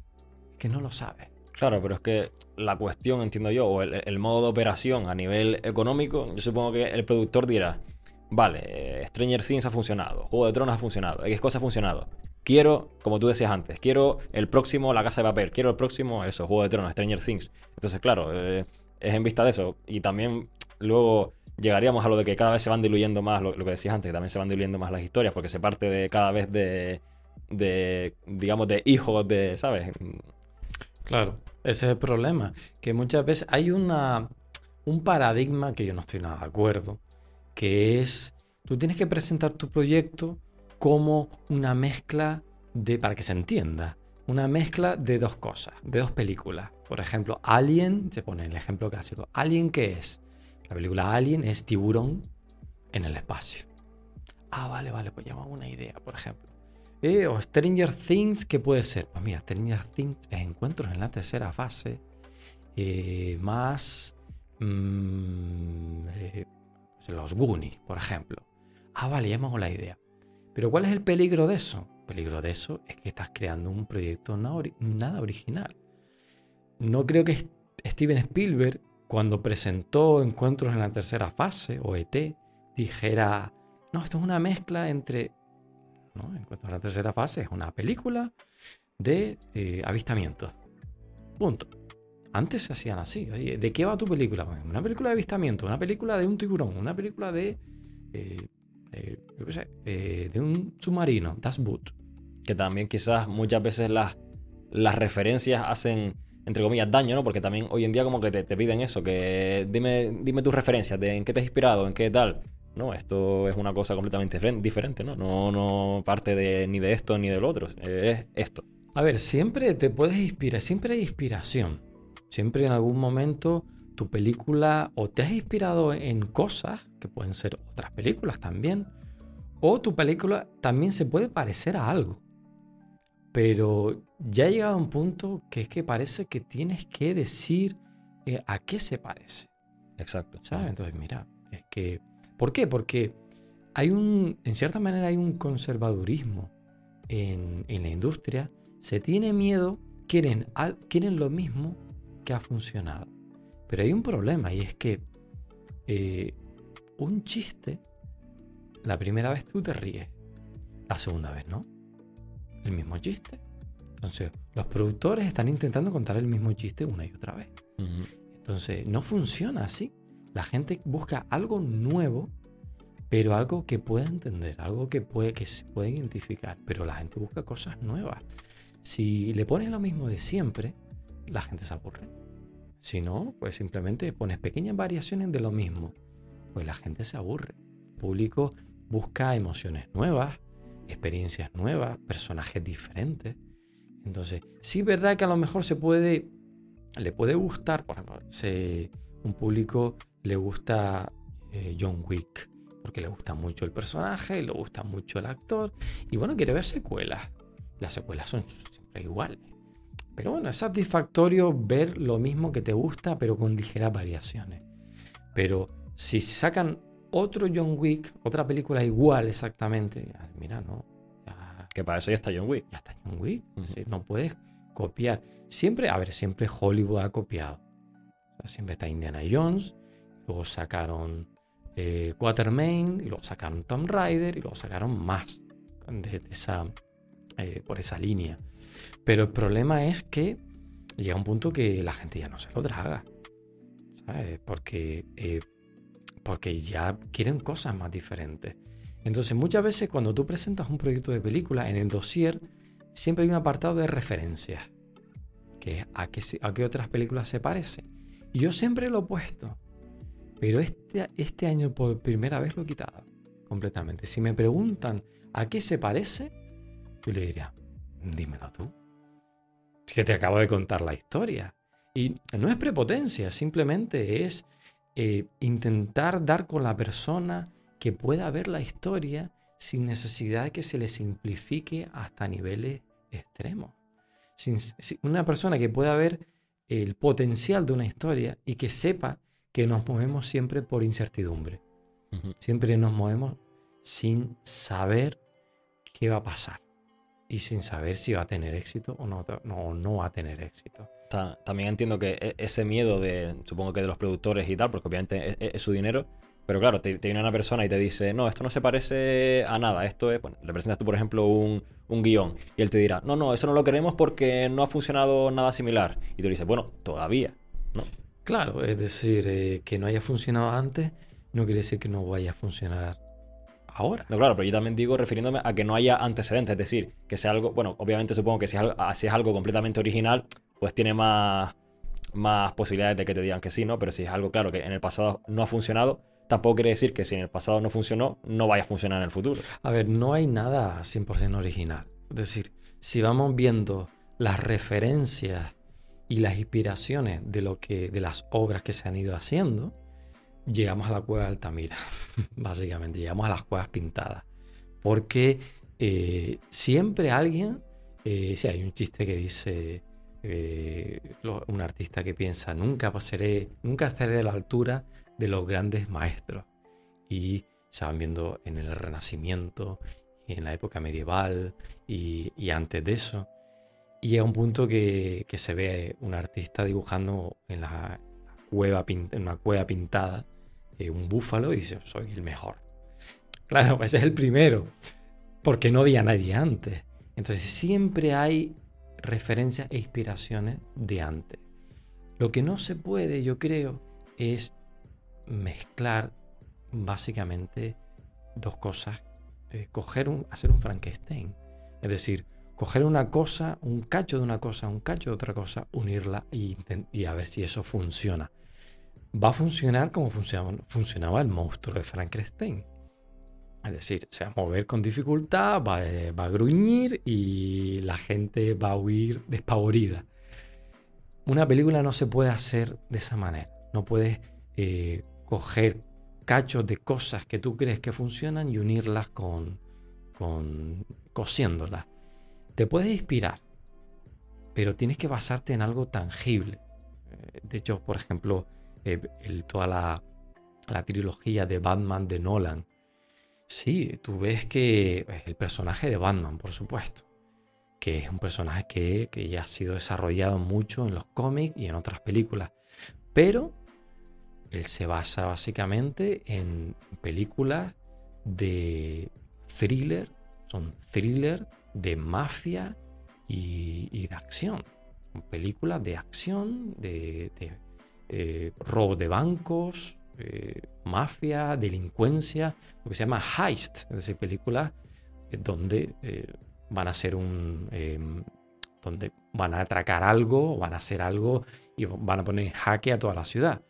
Que no lo sabe. Claro, pero es que la cuestión, entiendo yo, o el, modo de operación a nivel económico, yo supongo que el productor dirá, vale, eh, Stranger Things ha funcionado, Juego de Tronos ha funcionado, X cosa ha funcionado. Quiero, como tú decías antes, quiero el próximo La Casa de Papel, quiero el próximo, eso, Juego de Tronos, Stranger Things. Entonces, claro, eh, es en vista de eso. Y también luego llegaríamos a lo de que cada vez se van diluyendo más, lo, que decías antes, que también se van diluyendo más las historias, porque se parte de cada vez de, de digamos, de hijos de, ¿sabes? Claro, ese es el problema, que muchas veces hay una, un paradigma que yo no estoy nada de acuerdo, que es, tú tienes que presentar tu proyecto como una mezcla de, para que se entienda, una mezcla de dos cosas, de dos películas. Por ejemplo, Alien, se pone el ejemplo clásico. ¿Alien qué es? La película Alien es tiburón en el espacio. Ah, vale, vale, pues llama una idea, por ejemplo. Eh, o Stranger Things, ¿qué puede ser? Pues mira, Stranger Things es encuentros en la tercera fase, eh, más mm, eh, los Goonies, por ejemplo. Ah, vale, llamamos la idea. Pero ¿cuál es el peligro de eso? El peligro de eso es que estás creando un proyecto nada original. No creo que Steven Spielberg, cuando presentó Encuentros en la tercera fase, o ET, dijera, no, esto es una mezcla entre... ¿no? Encuentros en la tercera fase es una película de eh, avistamientos. Punto. Antes se hacían así. ¿de qué va tu película? una película de avistamiento, una película de un tiburón, una película de... Eh, eh, de un submarino, Das Boot. Que también quizás muchas veces las, las referencias hacen, entre comillas, daño, ¿no? Porque también hoy en día como que te, piden eso, que dime, dime tus referencias, de en qué te has inspirado, en qué tal. No, esto es una cosa completamente diferente, ¿no? No, no parte de, ni de esto ni del otro, es esto. A ver, siempre te puedes inspirar, siempre hay inspiración. Siempre en algún momento tu película o te has inspirado en cosas, que pueden ser otras películas también, o tu película también se puede parecer a algo. Pero ya ha llegado a un punto que es que parece que tienes que decir eh, a qué se parece. Exacto. ¿Sabes? Entonces, mira, es que... ¿Por qué? Porque hay un, en cierta manera hay un conservadurismo en, en la industria. Se tiene miedo, quieren, al- quieren lo mismo que ha funcionado. Pero hay un problema y es que eh, un chiste, la primera vez tú te ríes, la segunda vez no. El mismo chiste. Entonces, los productores están intentando contar el mismo chiste una y otra vez. Entonces, no funciona así. La gente busca algo nuevo, pero algo que pueda entender, algo que, puede, que se pueda identificar. Pero la gente busca cosas nuevas. Si le pones lo mismo de siempre, la gente se aburre. Si no, pues simplemente pones pequeñas variaciones de lo mismo. Pues la gente se aburre. El público busca emociones nuevas, experiencias nuevas, personajes diferentes. Entonces, sí es verdad que a lo mejor se puede, le puede gustar, por ejemplo, se- un público le gusta eh, John Wick, porque le gusta mucho el personaje le gusta mucho el actor, y bueno, quiere ver secuelas. Las secuelas son siempre iguales. Pero bueno, es satisfactorio ver lo mismo que te gusta, pero con ligeras variaciones. Pero si sacan otro John Wick, otra película igual exactamente, mira, no, ya, Que para eso ya está John Wick. ya está John Wick. Sí, No puedes copiar. Siempre, a ver, siempre Hollywood ha copiado. O sea, siempre está Indiana Jones, luego sacaron eh, Quatermain, y luego sacaron Tomb Raider, y luego sacaron más de, de esa, eh, por esa línea. Pero el problema es que llega un punto que la gente ya no se lo traga. ¿Sabes? Porque, eh, porque ya quieren cosas más diferentes. Entonces, muchas veces cuando tú presentas un proyecto de película, en el dossier siempre hay un apartado de referencias, que a qué, a qué otras películas se parecen. Y yo siempre lo he puesto, pero este, este año por primera vez lo he quitado completamente. Si me preguntan a qué se parece, yo le diría, dímelo tú. Es que te acabo de contar la historia. Y no es prepotencia, simplemente es eh, intentar dar con la persona que pueda ver la historia sin necesidad de que se le simplifique hasta niveles extremos. Sin- si- una persona que pueda ver el potencial de una historia y que sepa que nos movemos siempre por incertidumbre. Siempre nos movemos sin saber qué va a pasar y sin saber si va a tener éxito o no, no, no va a tener éxito. Ta- También entiendo que e- ese miedo de, supongo que de los productores y tal, porque obviamente es, es- es su dinero, pero claro, te, te viene una persona y te dice, no, esto no se parece a nada, esto es, bueno, le presentas tú, por ejemplo, un, un guion y él te dirá, no, no, eso no lo queremos porque no ha funcionado nada similar. Y tú le dices, bueno, todavía, ¿no? Claro, es decir, eh, que no haya funcionado antes no quiere decir que no vaya a funcionar ahora. No, claro, pero yo también digo refiriéndome a que no haya antecedentes, es decir, que sea algo, bueno, obviamente supongo que si es algo, ah, si es algo completamente original, pues tiene más, más posibilidades de que te digan que sí, ¿no? Pero si es algo, claro, que en el pasado no ha funcionado, tampoco quiere decir que si en el pasado no funcionó, no vaya a funcionar en el futuro. A ver, no hay nada 100% original. Es decir, si vamos viendo las referencias y las inspiraciones de lo que de las obras que se han ido haciendo, llegamos a la cueva de Altamira, básicamente, llegamos a las cuevas pintadas. Porque eh, siempre alguien, eh, sí, hay un chiste que dice eh, un artista que piensa, nunca pasaré, nunca estaré a la altura de los grandes maestros. Y se van viendo en el Renacimiento, en la época medieval y, y antes de eso. Y llega un punto que, que se ve un artista dibujando en, la cueva, una cueva pintada eh, un búfalo y dice, soy el mejor. Claro, pues es el primero, porque no había nadie antes. Entonces siempre hay referencias e inspiraciones de antes. Lo que no se puede, yo creo, es mezclar básicamente dos cosas. eh, coger un, hacer un Frankenstein. Es decir, coger una cosa, un cacho de una cosa, un cacho de otra cosa, unirla y, y a ver si eso funciona. Va a funcionar como funcionaba, el monstruo de Frankenstein. Es decir, se va a mover con dificultad, va, eh, va a gruñir y la gente va a huir despavorida. Una película no se puede hacer de esa manera. No puedes eh, coger cachos de cosas que tú crees que funcionan y unirlas con, con cosiéndolas. Te puedes inspirar, pero tienes que basarte en algo tangible. Eh, De hecho, por ejemplo, eh, toda la, la trilogía de Batman de Nolan, sí, tú ves que el personaje de Batman, por supuesto, que es un personaje que, que ya ha sido desarrollado mucho en los cómics y en otras películas, pero él se basa básicamente en películas de thriller, son thriller de mafia y, de acción. Películas de acción, de, eh, robo de bancos, eh, mafia, delincuencia, lo que se llama heist, es decir, películas eh, donde van a ser un... Em, donde van a atracar algo, van a hacer algo y van a poner jaque a toda la ciudad.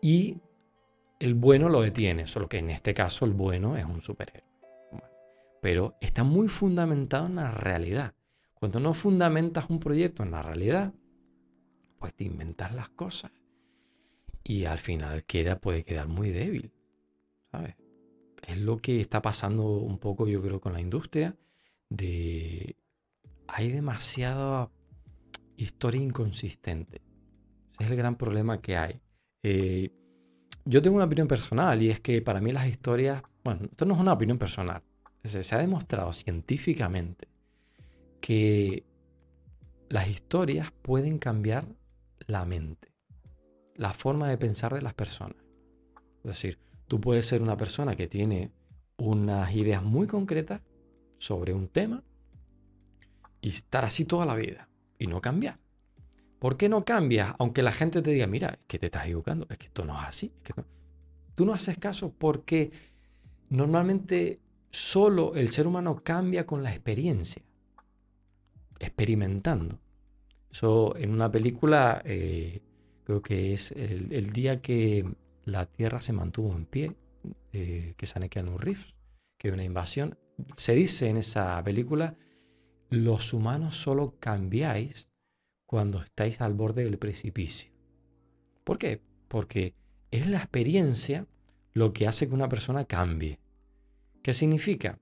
Y el bueno lo detiene, solo que en este caso el bueno es un superhéroe. pero está muy fundamentado en la realidad. Cuando no fundamentas un proyecto en la realidad, pues te inventas las cosas y al final queda, puede quedar muy débil. ¿Sabes? Es lo que está pasando un poco, yo creo, con la industria. De hay demasiada historia inconsistente. Ese es el gran problema que hay. Eh, yo tengo una opinión personal y es que para mí las historias, bueno, esto no es una opinión personal, se ha demostrado científicamente que las historias pueden cambiar la mente, la forma de pensar de las personas. Es decir, tú puedes ser una persona que tiene unas ideas muy concretas sobre un tema y estar así toda la vida y no cambiar. ¿Por qué no cambias? Aunque la gente te diga, mira, es que te estás equivocando, es que esto no es así. Tú no haces caso porque normalmente solo el ser humano cambia con la experiencia, experimentando. Eso en una película, eh, creo que es el, día que la Tierra se mantuvo en pie, eh, que sale que un riff, que hay una invasión. Se dice en esa película, los humanos solo cambiáis cuando estáis al borde del precipicio. ¿Por qué? Porque es la experiencia lo que hace que una persona cambie. ¿Qué significa?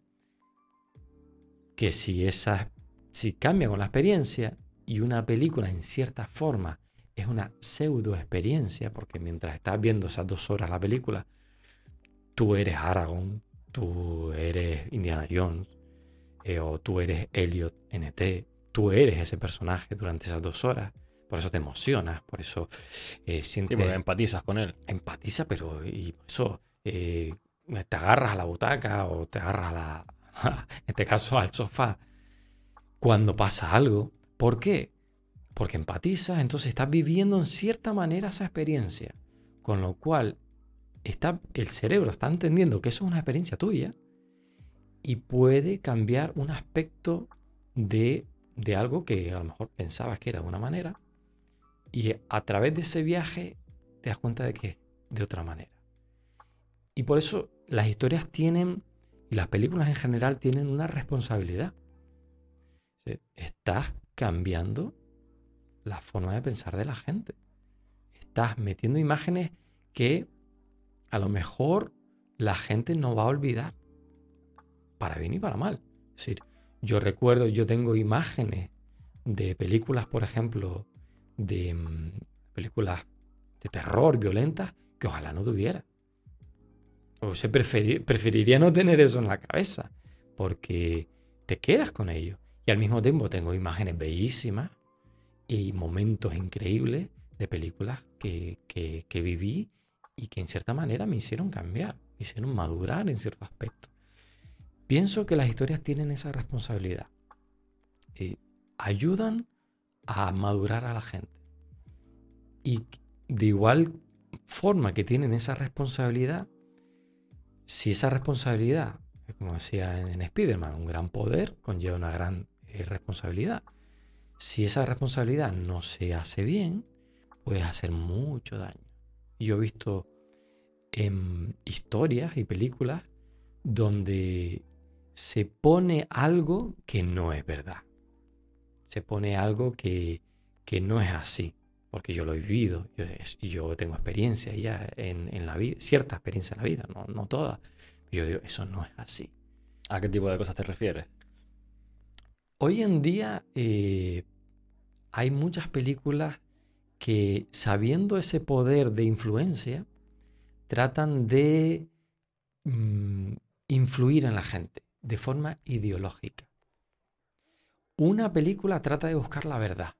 Que si, esa, si cambia con la experiencia y una película en cierta forma es una pseudo experiencia, porque mientras estás viendo esas dos horas la película, tú eres Aragorn, tú eres Indiana Jones, eh, o tú eres Elliot NT, tú eres ese personaje durante esas dos horas. Por eso te emocionas, por eso eh, sientes. Sí, porque empatizas con él. Empatiza, pero y por eso eh, te agarras a la butaca o te agarras a la. en este caso al sofá. Cuando pasa algo. ¿Por qué? Porque empatizas, entonces estás viviendo en cierta manera esa experiencia. Con lo cual, está, el cerebro está entendiendo que eso es una experiencia tuya y puede cambiar un aspecto de de algo que a lo mejor pensabas que era de una manera y a través de ese viaje te das cuenta de que es de otra manera. Y por eso las historias tienen, y las películas en general tienen una responsabilidad. Estás cambiando la forma de pensar de la gente. Estás metiendo imágenes que a lo mejor la gente no va a olvidar. Para bien y para mal. Es decir, yo recuerdo, yo tengo imágenes de películas, por ejemplo, de mm, películas de terror, violentas, que ojalá no tuviera. O se preferiría no tener eso en la cabeza, porque te quedas con ello. Y al mismo tiempo tengo imágenes bellísimas y momentos increíbles de películas que, que viví y que en cierta manera me hicieron cambiar, me hicieron madurar en cierto aspecto. Pienso que las historias tienen esa responsabilidad. Eh, ayudan a madurar a la gente. Y de igual forma que tienen esa responsabilidad, si esa responsabilidad, como decía en, Spider-Man, un gran poder conlleva una gran eh, responsabilidad. Si esa responsabilidad no se hace bien, puede hacer mucho daño. Yo he visto en historias y películas donde se pone algo que no es verdad. Se pone algo que, no es así, porque yo lo he vivido yo, tengo experiencia ya en, la vida, cierta experiencia en la vida, no, no toda. Yo digo, eso no es así. ¿A qué tipo de cosas te refieres? Hoy en día eh, hay muchas películas que sabiendo ese poder de influencia, tratan de mm, influir en la gente de forma ideológica. Una película trata de buscar la verdad.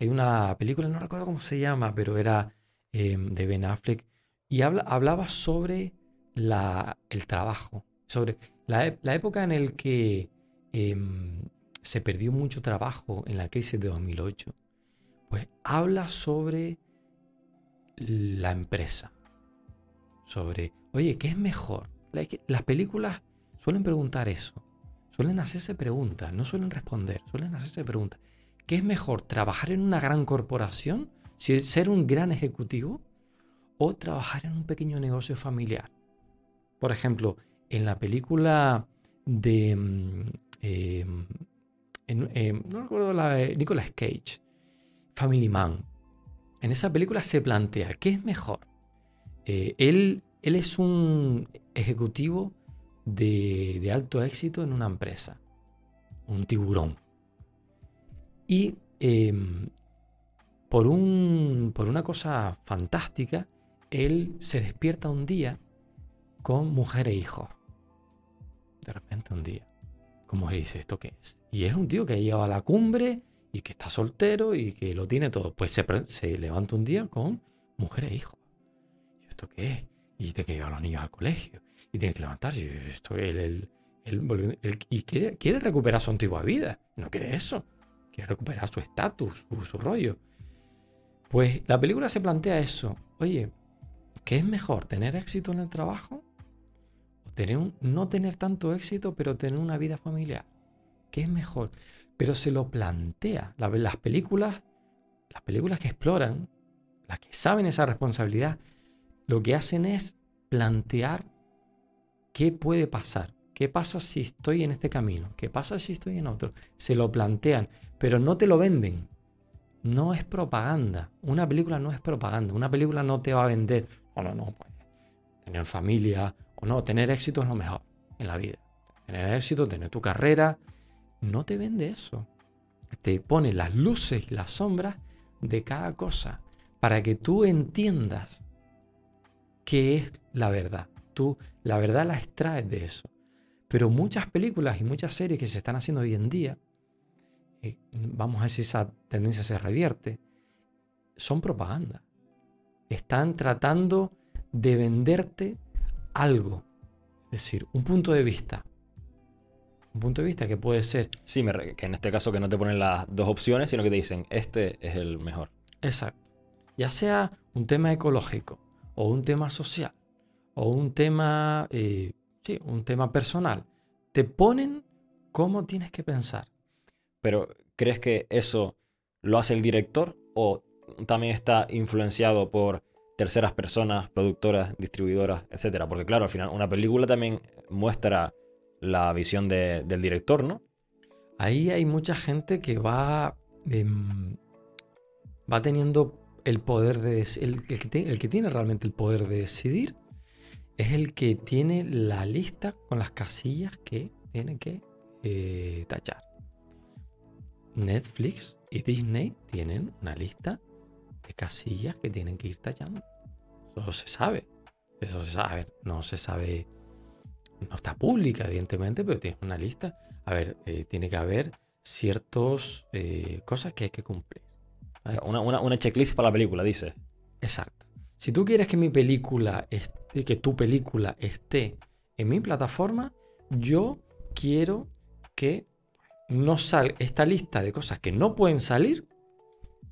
Hay una película, no recuerdo cómo se llama, pero era em, de Ben Affleck, y hablaba sobre el trabajo, sobre la, época en la que em, se perdió mucho trabajo en la crisis de 2008. Pues habla sobre la empresa, sobre, oye, ¿qué es mejor? Las películas suelen preguntar eso, suelen hacerse preguntas, no suelen responder, suelen hacerse preguntas. ¿Qué es mejor, trabajar en una gran corporación, ser un gran ejecutivo, o trabajar en un pequeño negocio familiar? Por ejemplo, en la película de... Mm, em, no recuerdo la de Nicolas Cage, Family Man. En esa película se plantea, ¿qué es mejor? Eh, él, él es un ejecutivo de, alto éxito en una empresa, un tiburón. Y em, por, un, por una cosa fantástica, él se despierta un día con mujer e hijos. De repente un día. Como dice, ¿esto qué es? Y es un tío que lleva a la cumbre y que está soltero y que lo tiene todo. Pues se, levanta un día con mujer e hijos. ¿Y esto qué es? Y tiene que llevar a los niños al colegio. Y tiene que levantarse. Esto, él, y quiere, quiere, recuperar su antigua vida. No quiere eso. Quiere recuperar su estatus, su, su rollo. Pues la película se plantea eso. Oye, ¿qué es mejor? ¿Tener éxito en el trajo? ¿O tener un, no tener tanto éxito, pero tener una vida familiar? ¿Qué es mejor? Pero se lo plantea. Las películas, las películas que exploran, las que saben esa responsabilidad, lo que hacen es plantear qué puede pasar. ¿Qué pasa si estoy en este camino? ¿Qué pasa si estoy en otro? Se lo plantean, pero no te lo venden. No es propaganda. Una película no es propaganda. Una película no te va a vender. O no, no, pues, tener familia o no, tener éxito es lo mejor en la vida. Tener éxito, tener tu carrera, no te vende eso. Te pone las luces y las sombras de cada cosa para que tú entiendas qué es la verdad. Tú la verdad la extraes de eso. Pero muchas películas y muchas series que se están haciendo hoy en día, eh, vamos a ver si esa tendencia se revierte, son propaganda. Están tratando de venderte algo, es decir, un punto de vista. Un punto de vista que puede ser... Sí, que en este caso que no te ponen las dos opciones, sino que te dicen, este es el mejor. Exacto. Ya sea un tema ecológico, o un tema social o un tema, eh, sí, un tema personal. Te ponen cómo tienes que pensar. Pero, ¿crees que eso lo hace el director o también está influenciado por terceras personas, productoras, distribuidoras, etcétera? Porque, claro, al final, una película también muestra la visión del director, ¿no? Ahí hay mucha gente que va, em, va teniendo el poder de... El, el, que tiene realmente el poder de decidir es el que tiene la lista con las casillas que tiene que eh, tachar. Netflix y Disney tienen una lista de casillas que tienen que ir tachando. Eso se sabe. Eso se sabe. No se sabe. No está pública, evidentemente, pero tiene una lista. A ver, eh, tiene que haber ciertas eh, cosas que hay que cumplir. Una, checklist para la película, dice. Exacto. Si tú quieres que mi película, esté, que tu película esté en mi plataforma, yo quiero que no salga esta lista de cosas que no pueden salir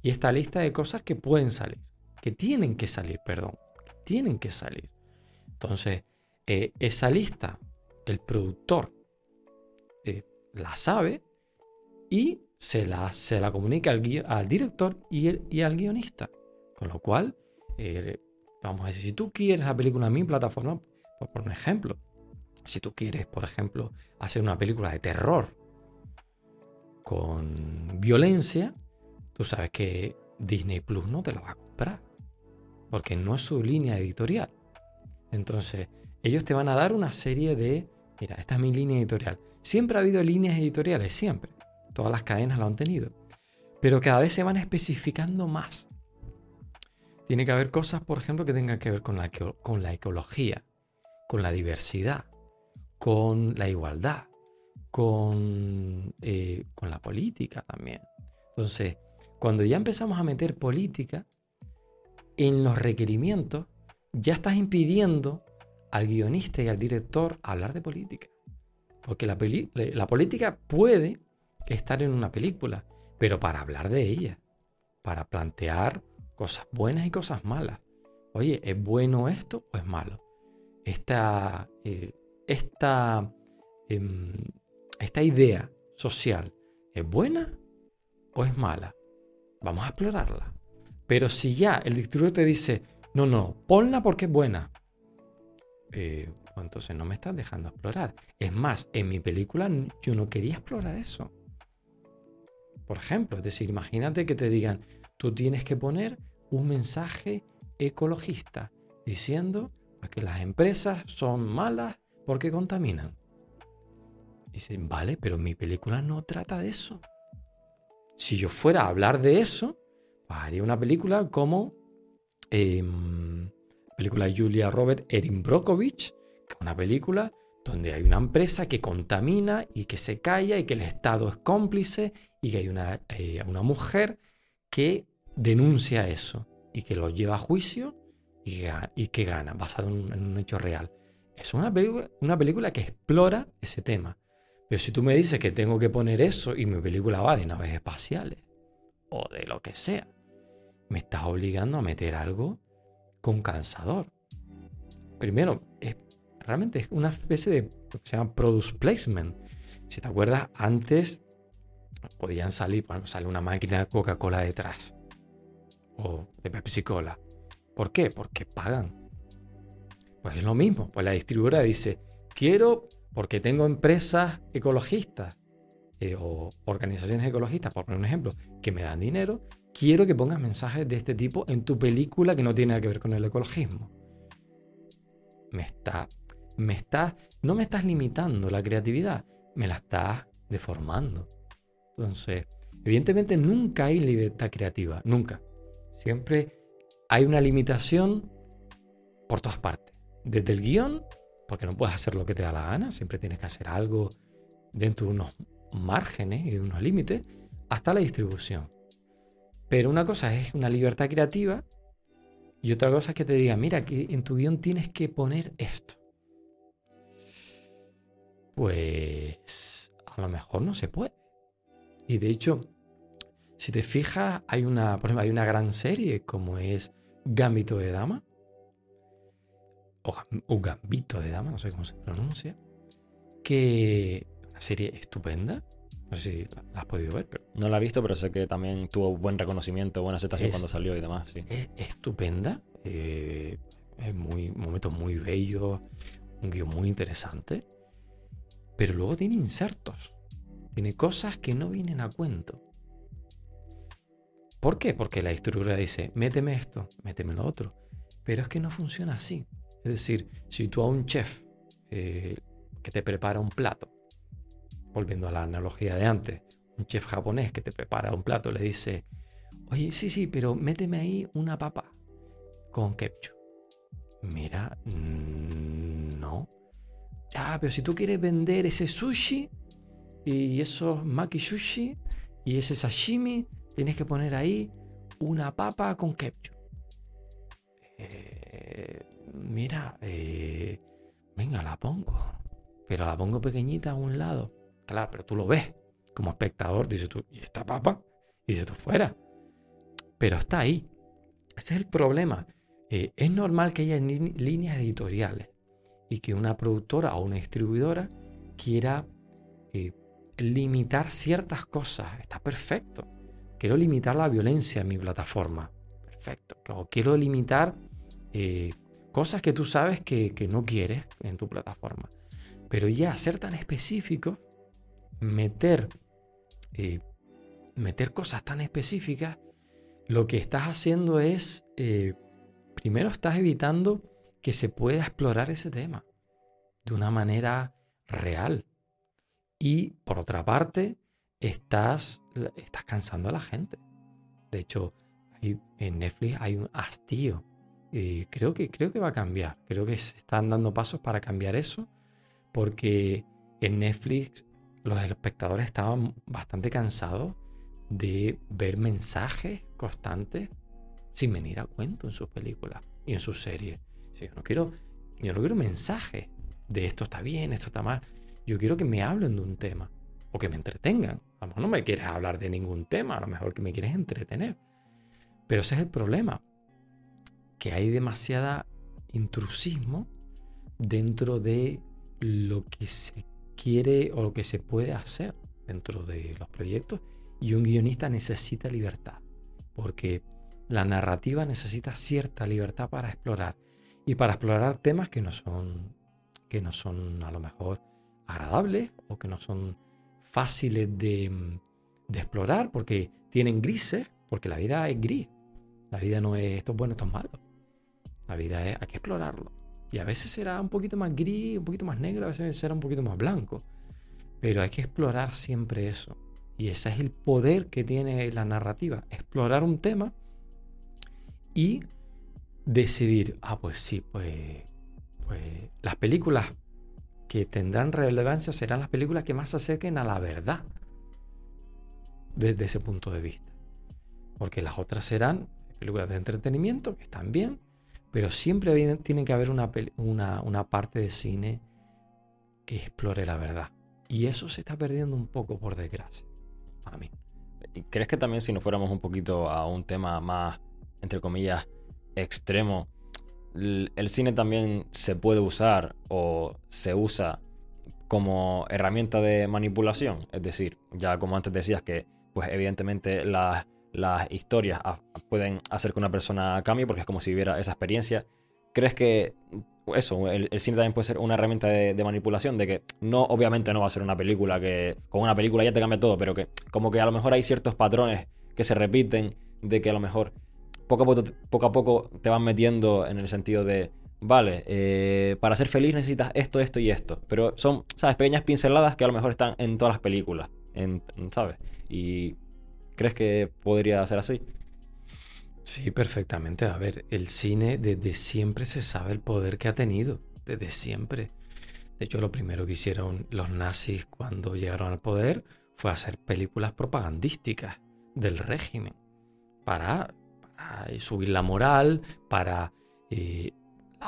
y esta lista de cosas que pueden salir, que tienen que salir, perdón, que tienen que salir. Entonces, eh, esa lista, el productor eh, la sabe y se la, se la comunica al, al director y, al guionista. Con lo cual, eh, vamos a decir, si tú quieres la película en mi plataforma, por, un ejemplo, si tú quieres, por ejemplo, hacer una película de terror con violencia, tú sabes que Disney Plus no te la va a comprar, porque no es su línea editorial. Entonces, ellos te van a dar una serie de, mira, esta es mi línea editorial. Siempre ha habido líneas editoriales, siempre. Todas las cadenas lo han tenido. Pero cada vez se van especificando más. Tiene que haber cosas, por ejemplo, que tengan que ver con la, con la ecología, con la diversidad, con la igualdad, con, eh, con la política también. Entonces, cuando ya empezamos a meter política en los requerimientos, ya estás impidiendo al guionista y al director hablar de política. Porque la, la política puede estar en una película, pero para hablar de ella, para plantear cosas buenas y cosas malas. Oye, ¿es bueno esto o es malo? Esta, eh, esta, em, esta idea social, ¿es buena o es mala? Vamos a explorarla. Pero si ya el distribuidor te dice, no, no, ponla porque es buena, eh, pues entonces no me estás dejando explorar. Es más, en mi película yo no quería explorar eso. Por ejemplo, es decir, imagínate que te digan, tú tienes que poner un mensaje ecologista diciendo que las empresas son malas porque contaminan. Dicen, vale, pero mi película no trata de eso. Si yo fuera a hablar de eso, haría una película como eh, película de Julia Robert, Erin Brockovich, que es una película donde hay una empresa que contamina y que se calla y que el Estado es cómplice y que hay una, eh, una mujer que denuncia eso y que lo lleva a juicio y, que gana, basado en un, hecho real. Es una, una película que explora ese tema. Pero si tú me dices que tengo que poner eso y mi película va de naves espaciales o de lo que sea, me estás obligando a meter algo con cansador. Primero, es realmente es una especie de lo que se llama product placement. Si te acuerdas, antes podían salir, por sale una máquina de Coca-Cola detrás o de Pepsi Cola. ¿Por qué? Porque pagan. Pues es lo mismo. Pues la distribuidora dice, quiero, porque tengo empresas ecologistas eh, o organizaciones ecologistas, por poner un ejemplo, que me dan dinero, quiero que pongas mensajes de este tipo en tu película que no tiene nada que ver con el ecologismo. Me está me estás, no me estás limitando la creatividad, me la estás deformando. Entonces, evidentemente nunca hay libertad creativa, nunca. Siempre hay una limitación por todas partes. Desde el guion, porque no puedes hacer lo que te da la gana, siempre tienes que hacer algo dentro de unos márgenes y de unos límites, hasta la distribución. Pero una cosa es una libertad creativa y otra cosa es que te diga, mira, que en tu guion tienes que poner esto pues a lo mejor no se puede. Y de hecho, si te fijas, hay una, hay una gran serie como es Gambito de Dama, o, Gambito de Dama, no sé cómo se pronuncia, que una serie estupenda. No sé si la, has podido ver, pero... No la he visto, pero sé que también tuvo buen reconocimiento, buena aceptación cuando salió y demás. Sí. Es estupenda. Eh, es muy, un momento muy bello, un guion muy interesante. Pero luego tiene insertos. Tiene cosas que no vienen a cuento. ¿Por qué? Porque la distribuidora dice, méteme esto, méteme lo otro. Pero es que no funciona así. Es decir, si tú a un chef eh, que te prepara un plato, volviendo a la analogía de antes, un chef japonés que te prepara un plato le dice, oye, sí, sí, pero méteme ahí una papa con ketchup. Mira, mm, no. Ya, pero si tú quieres vender ese sushi y esos maki sushi y ese sashimi, tienes que poner ahí una papa con ketchup. Eh, mira, eh, venga, la pongo. Pero la pongo pequeñita a un lado. Claro, pero tú lo ves como espectador. Dices tú, ¿y esta papa? Y dices tú, fuera. Pero está ahí. Ese es el problema. Eh, es normal que haya líneas editoriales y que una productora o una distribuidora quiera eh, limitar ciertas cosas. Está perfecto. Quiero limitar la violencia en mi plataforma. Perfecto. O quiero limitar eh, cosas que tú sabes que, no quieres en tu plataforma. Pero ya ser tan específico, meter, eh, meter cosas tan específicas, lo que estás haciendo es, primero estás evitando que se pueda explorar ese tema de una manera real. Y por otra parte, estás, estás cansando a la gente. De hecho, en Netflix hay un hastío. Y creo que, creo que va a cambiar. Creo que se están dando pasos para cambiar eso. Porque en Netflix los espectadores estaban bastante cansados de ver mensajes constantes sin venir a cuento en sus películas y en sus series. yo no quiero, yo no quiero mensajes de esto está bien, esto está mal. Yo quiero que me hablen de un tema o que me entretengan. A lo mejor no me quieres hablar de ningún tema, a lo mejor que me quieres entretener. Pero ese es el problema, que hay demasiada intrusismo dentro de lo que se quiere o lo que se puede hacer dentro de los proyectos y un guionista necesita libertad, porque la narrativa necesita cierta libertad para explorar y para explorar temas que no son que no son a lo mejor agradables o que no son fáciles de, explorar porque tienen grises, porque la vida es gris. La vida no es esto es bueno, esto es malo. La vida es, hay que explorarlo. Y a veces será un poquito más gris, un poquito más negro, a veces será un poquito más blanco. Pero hay que explorar siempre eso. Y ese es el poder que tiene la narrativa. Explorar un tema y decidir, ah, pues sí, pues pues, las películas que tendrán relevancia serán las películas que más se acerquen a la verdad desde ese punto de vista. Porque las otras serán películas de entretenimiento, que están bien, pero siempre tiene que haber una, una, parte de cine que explore la verdad. Y eso se está perdiendo un poco, por desgracia, para mí. ¿Crees que también si nos fuéramos un poquito a un tema más, entre comillas, extremo, el cine también se puede usar o se usa como herramienta de manipulación. Es decir, ya como antes decías que, pues evidentemente las, historias pueden hacer que una persona cambie porque es como si viviera esa experiencia. ¿Crees que eso, el, cine también puede ser una herramienta de, manipulación? De que no, obviamente no va a ser una película que con una película ya te cambia todo, pero que como que a lo mejor hay ciertos patrones que se repiten de que a lo mejor poco a poco, te van metiendo en el sentido de, vale, eh, para ser feliz necesitas esto, esto y esto. Pero son, ¿sabes? Pequeñas pinceladas que a lo mejor están en todas las películas, ¿sabes? Y ¿crees que podría ser así? Sí, perfectamente. A ver, el cine desde siempre se sabe el poder que ha tenido, desde siempre. De hecho, lo primero que hicieron los nazis cuando llegaron al poder fue hacer películas propagandísticas del régimen para subir la moral, para eh,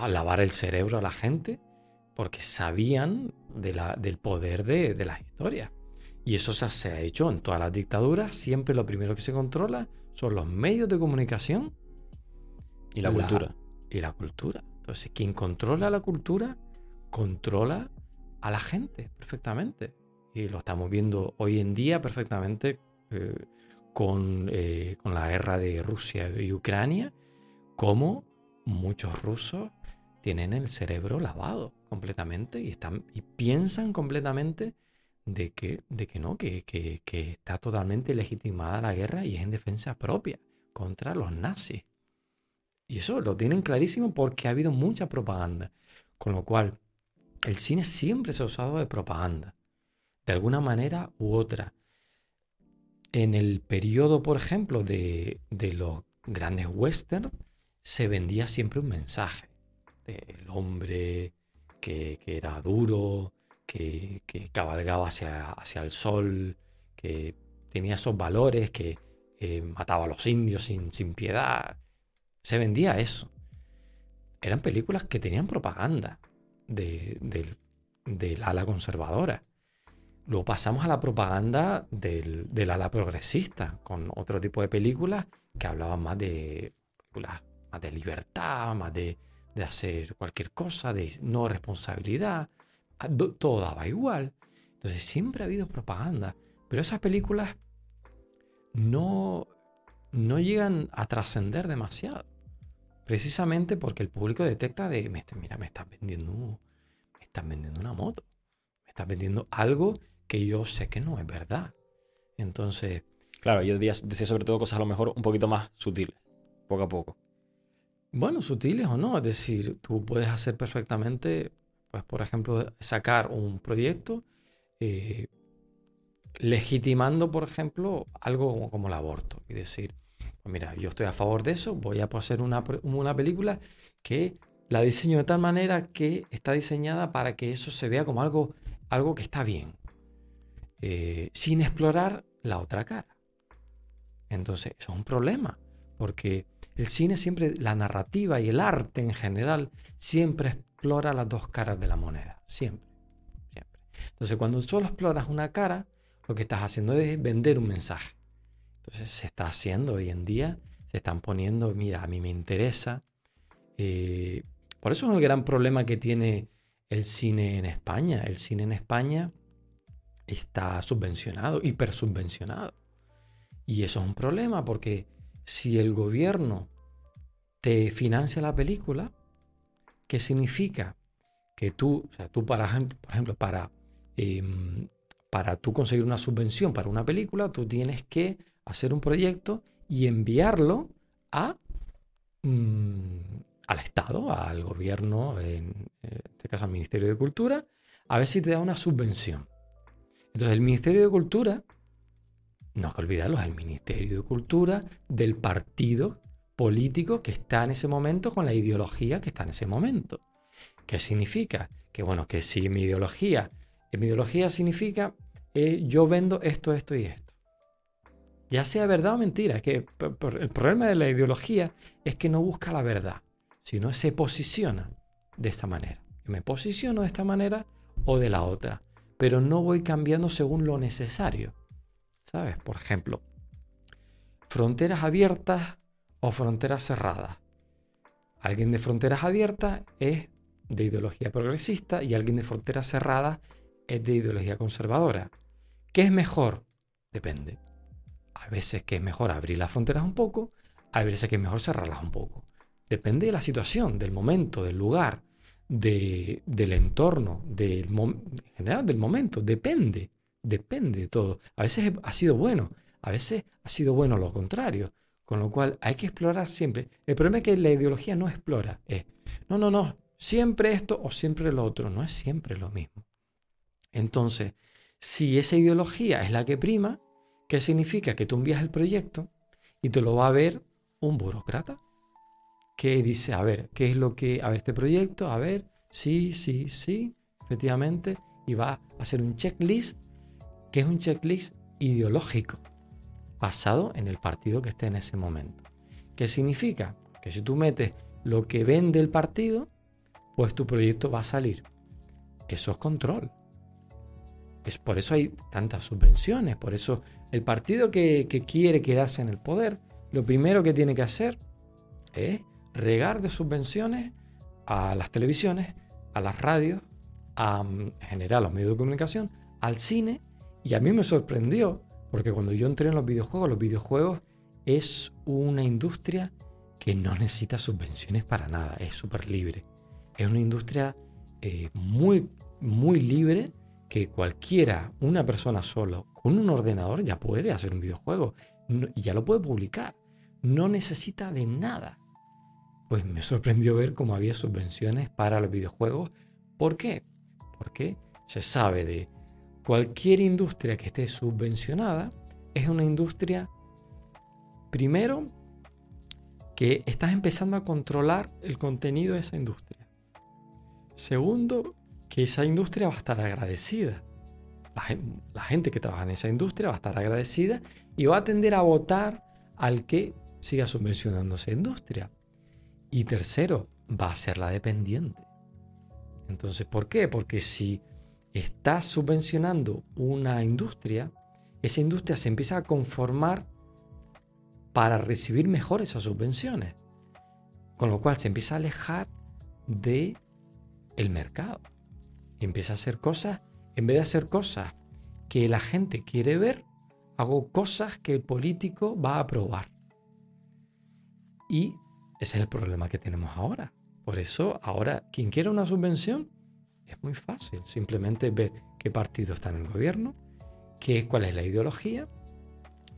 lavar el cerebro a la gente, porque sabían del poder de, las historias. Y eso se ha hecho en todas las dictaduras. Siempre lo primero que se controla son los medios de comunicación y la, cultura. Y la cultura. Entonces, quien controla la cultura, controla a la gente perfectamente. Y lo estamos viendo hoy en día perfectamente eh, eh, con, la guerra de Rusia y Ucrania, como muchos rusos tienen el cerebro lavado completamente y, están, y piensan completamente de que, de que no, que, que, está totalmente legitimada la guerra y es en defensa propia contra los nazis. Y eso lo tienen clarísimo porque ha habido mucha propaganda. Con lo cual, el cine siempre se ha usado de propaganda, de alguna manera u otra en el periodo, por ejemplo, de, los grandes westerns, se vendía siempre un mensaje del hombre que, era duro, que, cabalgaba hacia, hacia, el sol, que tenía esos valores, que eh, mataba a los indios sin, sin piedad. Se vendía eso. Eran películas que tenían propaganda del ala conservadora. Luego pasamos a la propaganda del, ala progresista, con otro tipo de películas que hablaban más de, más de libertad, más de, hacer cualquier cosa, de no responsabilidad. Todo daba igual. Entonces siempre ha habido propaganda. Pero esas películas no, no llegan a trascender demasiado. Precisamente porque el público detecta de, mira, me estás vendiendo, me estás vendiendo una moto. Me estás vendiendo algo que yo sé que no es verdad. Entonces... Claro, yo decía, sobre todo cosas a lo mejor un poquito más sutiles, poco a poco. Bueno, sutiles o no, es decir, tú puedes hacer perfectamente, pues por ejemplo, sacar un proyecto eh, legitimando, por ejemplo, algo como, el aborto y decir, Pues mira, yo estoy a favor de eso, voy a hacer una, una película que la diseño de tal manera que está diseñada para que eso se vea como algo, algo que está bien, eh, sin explorar la otra cara. Entonces, eso es un problema, porque el cine siempre, la narrativa y el arte en general, siempre explora las dos caras de la moneda, siempre, siempre. Entonces, cuando solo exploras una cara, lo que estás haciendo es vender un mensaje. Entonces, se está haciendo hoy en día, se están poniendo, mira, a mí me interesa. Eh, por eso es el gran problema que tiene el cine en España. El cine en España está subvencionado, hipersubvencionado. Y eso es un problema porque si el gobierno te financia la película, ¿qué significa? Que tú, o sea, tú para, por ejemplo, para, em, para tú conseguir una subvención para una película, tú tienes que hacer un proyecto y enviarlo a, mm, al Estado, al gobierno, en este caso al Ministerio de Cultura, a ver si te da una subvención. Entonces el Ministerio de Cultura, no hay que olvidarlo, es el Ministerio de Cultura del partido político que está en ese momento con la ideología que está en ese momento. ¿Qué significa? Que bueno, que si mi ideología, mi ideología significa eh, yo vendo esto, esto y esto. Ya sea verdad o mentira, que el problema de la ideología es que no busca la verdad, sino se posiciona de esta manera. me posiciono de esta manera o de la otra pero no voy cambiando según lo necesario. ¿Sabes? Por ejemplo, fronteras abiertas o fronteras cerradas. Alguien de fronteras abiertas es de ideología progresista y alguien de fronteras cerradas es de ideología conservadora. ¿Qué es mejor? Depende. A veces que es mejor abrir las fronteras un poco, a veces que es mejor cerrarlas un poco. Depende de la situación, del momento, del lugar del entorno, del en general del momento, depende, depende de todo. A veces ha sido bueno, a veces ha sido bueno lo contrario, con lo cual hay que explorar siempre. El problema es que la ideología no explora, es, no, no, no, siempre esto o siempre lo otro, no es siempre lo mismo. Entonces, si esa ideología es la que prima, ¿qué significa? Que tú envías el proyecto y te lo va a ver un burócrata que dice, a ver, ¿qué es lo que, a ver, este proyecto, a ver, sí, sí, sí, efectivamente, y va a hacer un checklist, que es un checklist ideológico, basado en el partido que esté en ese momento. ¿Qué significa? Que si tú metes lo que vende el partido, pues tu proyecto va a salir. Eso es control. Es por eso hay tantas subvenciones, por eso el partido que, quiere quedarse en el poder, lo primero que tiene que hacer es regar de subvenciones a las televisiones, a las radios, a, en general los medios de comunicación, al cine. Y a mí me sorprendió, porque cuando yo entré en los videojuegos, los videojuegos es una industria que no necesita subvenciones para nada, es súper libre. Es una industria eh, muy, muy libre que cualquiera, una persona solo, con un ordenador ya puede hacer un videojuego y ya lo puede publicar. No necesita de nada pues me sorprendió ver cómo había subvenciones para los videojuegos. ¿Por qué? Porque se sabe de cualquier industria que esté subvencionada, es una industria, primero, que estás empezando a controlar el contenido de esa industria. Segundo, que esa industria va a estar agradecida. La, gente que trabaja en esa industria va a estar agradecida y va a tender a votar al que siga subvencionando esa industria. Y tercero, va a ser la dependiente. Entonces, ¿por qué? Porque si estás subvencionando una industria, esa industria se empieza a conformar para recibir mejor esas subvenciones. Con lo cual se empieza a alejar de el mercado. Empieza a hacer cosas, en vez de hacer cosas que la gente quiere ver, hago cosas que el político va a aprobar. Y ese es el problema que tenemos ahora. Por eso ahora quien quiera una subvención es muy fácil. Simplemente ver qué partido está en el gobierno, qué, cuál es la ideología,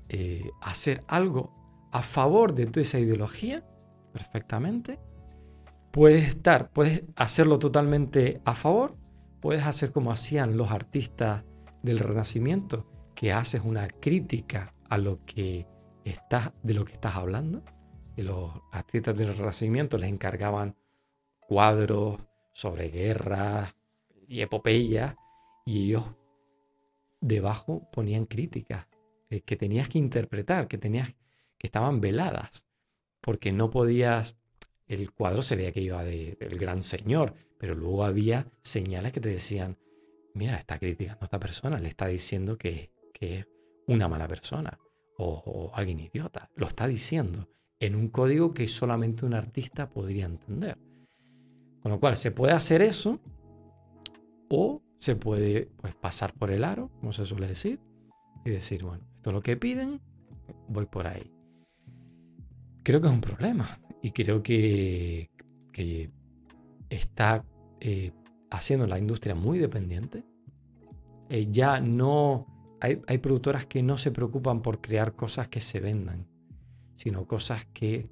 eh, hacer algo a favor de esa ideología perfectamente. Puedes estar, puedes hacerlo totalmente a favor, puedes hacer como hacían los artistas del Renacimiento, que haces una crítica a lo que estás, de lo que estás hablando. Y los artistas del Renacimiento les encargaban cuadros sobre guerras y epopeyas y ellos debajo ponían críticas eh, que tenías que interpretar, que tenías que estaban veladas, porque no podías el cuadro se veía que iba del gran señor, pero luego había señales que te decían, mira, está criticando a esta persona, le está diciendo que, es una mala persona o, alguien idiota. Lo está diciendo en un código que solamente un artista podría entender. Con lo cual se puede hacer eso o se puede pues, pasar por el aro, como se suele decir, y decir, bueno, esto es lo que piden, voy por ahí. Creo que es un problema y creo que, está eh, haciendo la industria muy dependiente. Eh, ya no hay, hay, productoras que no se preocupan por crear cosas que se vendan, sino cosas que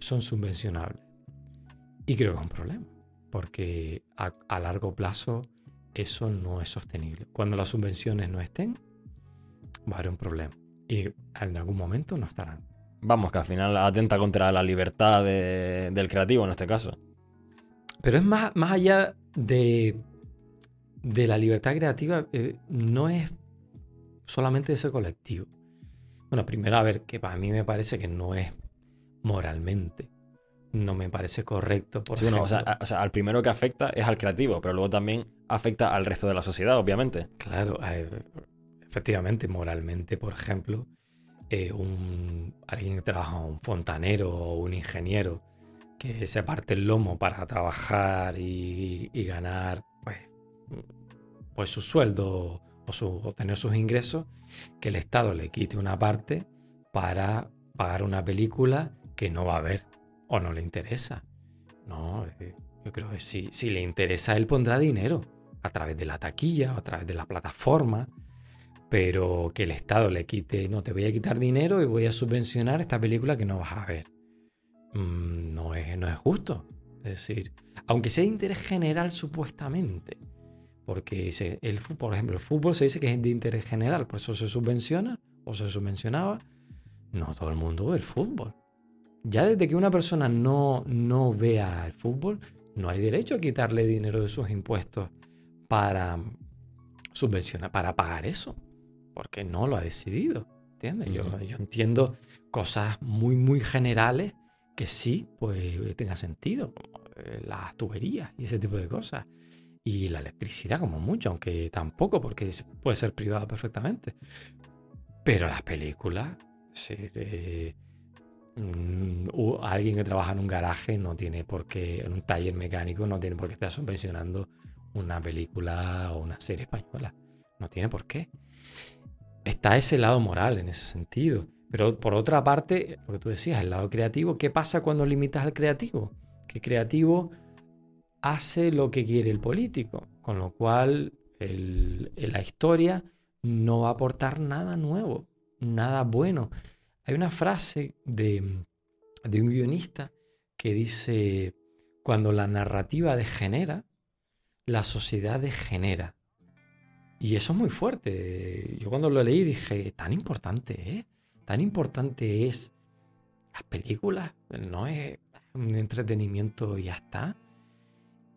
son subvencionables. Y creo que es un problema, porque a, a largo plazo eso no es sostenible. Cuando las subvenciones no estén, va a haber un problema. Y en algún momento no estarán. Vamos, que al final atenta contra la libertad del creativo en este caso. Pero es más, más allá de, de la libertad creativa, eh, no es solamente ese colectivo. Bueno, primero a ver, que para mí me parece que no es moralmente. No me parece correcto. Por sí, o, sea, al primero que afecta es al creativo, pero luego también afecta al resto de la sociedad, obviamente. Claro, efectivamente, moralmente, por ejemplo, eh, un, alguien que trabaja, un fontanero o un ingeniero que se parte el lomo para trabajar y, ganar pues, pues su sueldo o, su, tener sus ingresos, que el Estado le quite una parte para pagar una película que no va a ver o no le interesa. No, eh, yo creo que si, si le interesa, él pondrá dinero a través de la taquilla o a través de la plataforma pero que el Estado le quite, no, te voy a quitar dinero y voy a subvencionar esta película que no vas a ver. Mm, no, es, no es justo. Es decir, aunque sea de interés general supuestamente, porque el, por ejemplo, el fútbol se dice que es de interés general, por eso se subvenciona o se subvencionaba. No todo el mundo ve el fútbol. Ya desde que una persona no, no vea el fútbol, no hay derecho a quitarle dinero de sus impuestos para subvencionar, para pagar eso porque no lo ha decidido. ¿Entiendes? yo, entiendo cosas muy, muy generales que sí, pues tenga sentido, como eh, las tuberías y ese tipo de cosas. Y la electricidad como mucho, aunque tampoco, porque puede ser privada perfectamente. Pero las películas, eh, mm, alguien que trabaja en un garaje no tiene por qué, en un taller mecánico, no tiene por qué estar subvencionando una película o una serie española. No tiene por qué está ese lado moral en ese sentido. Pero por otra parte, lo que tú decías, el lado creativo, ¿qué pasa cuando limitas al creativo? Que creativo hace lo que quiere el político, con lo cual la historia no va a aportar nada nuevo, nada bueno. Hay una frase de, un guionista que dice, cuando la narrativa degenera, la sociedad degenera. Y eso es muy fuerte. Yo cuando lo leí dije, tan importante es, tan importante es las películas, no es un entretenimiento y ya está.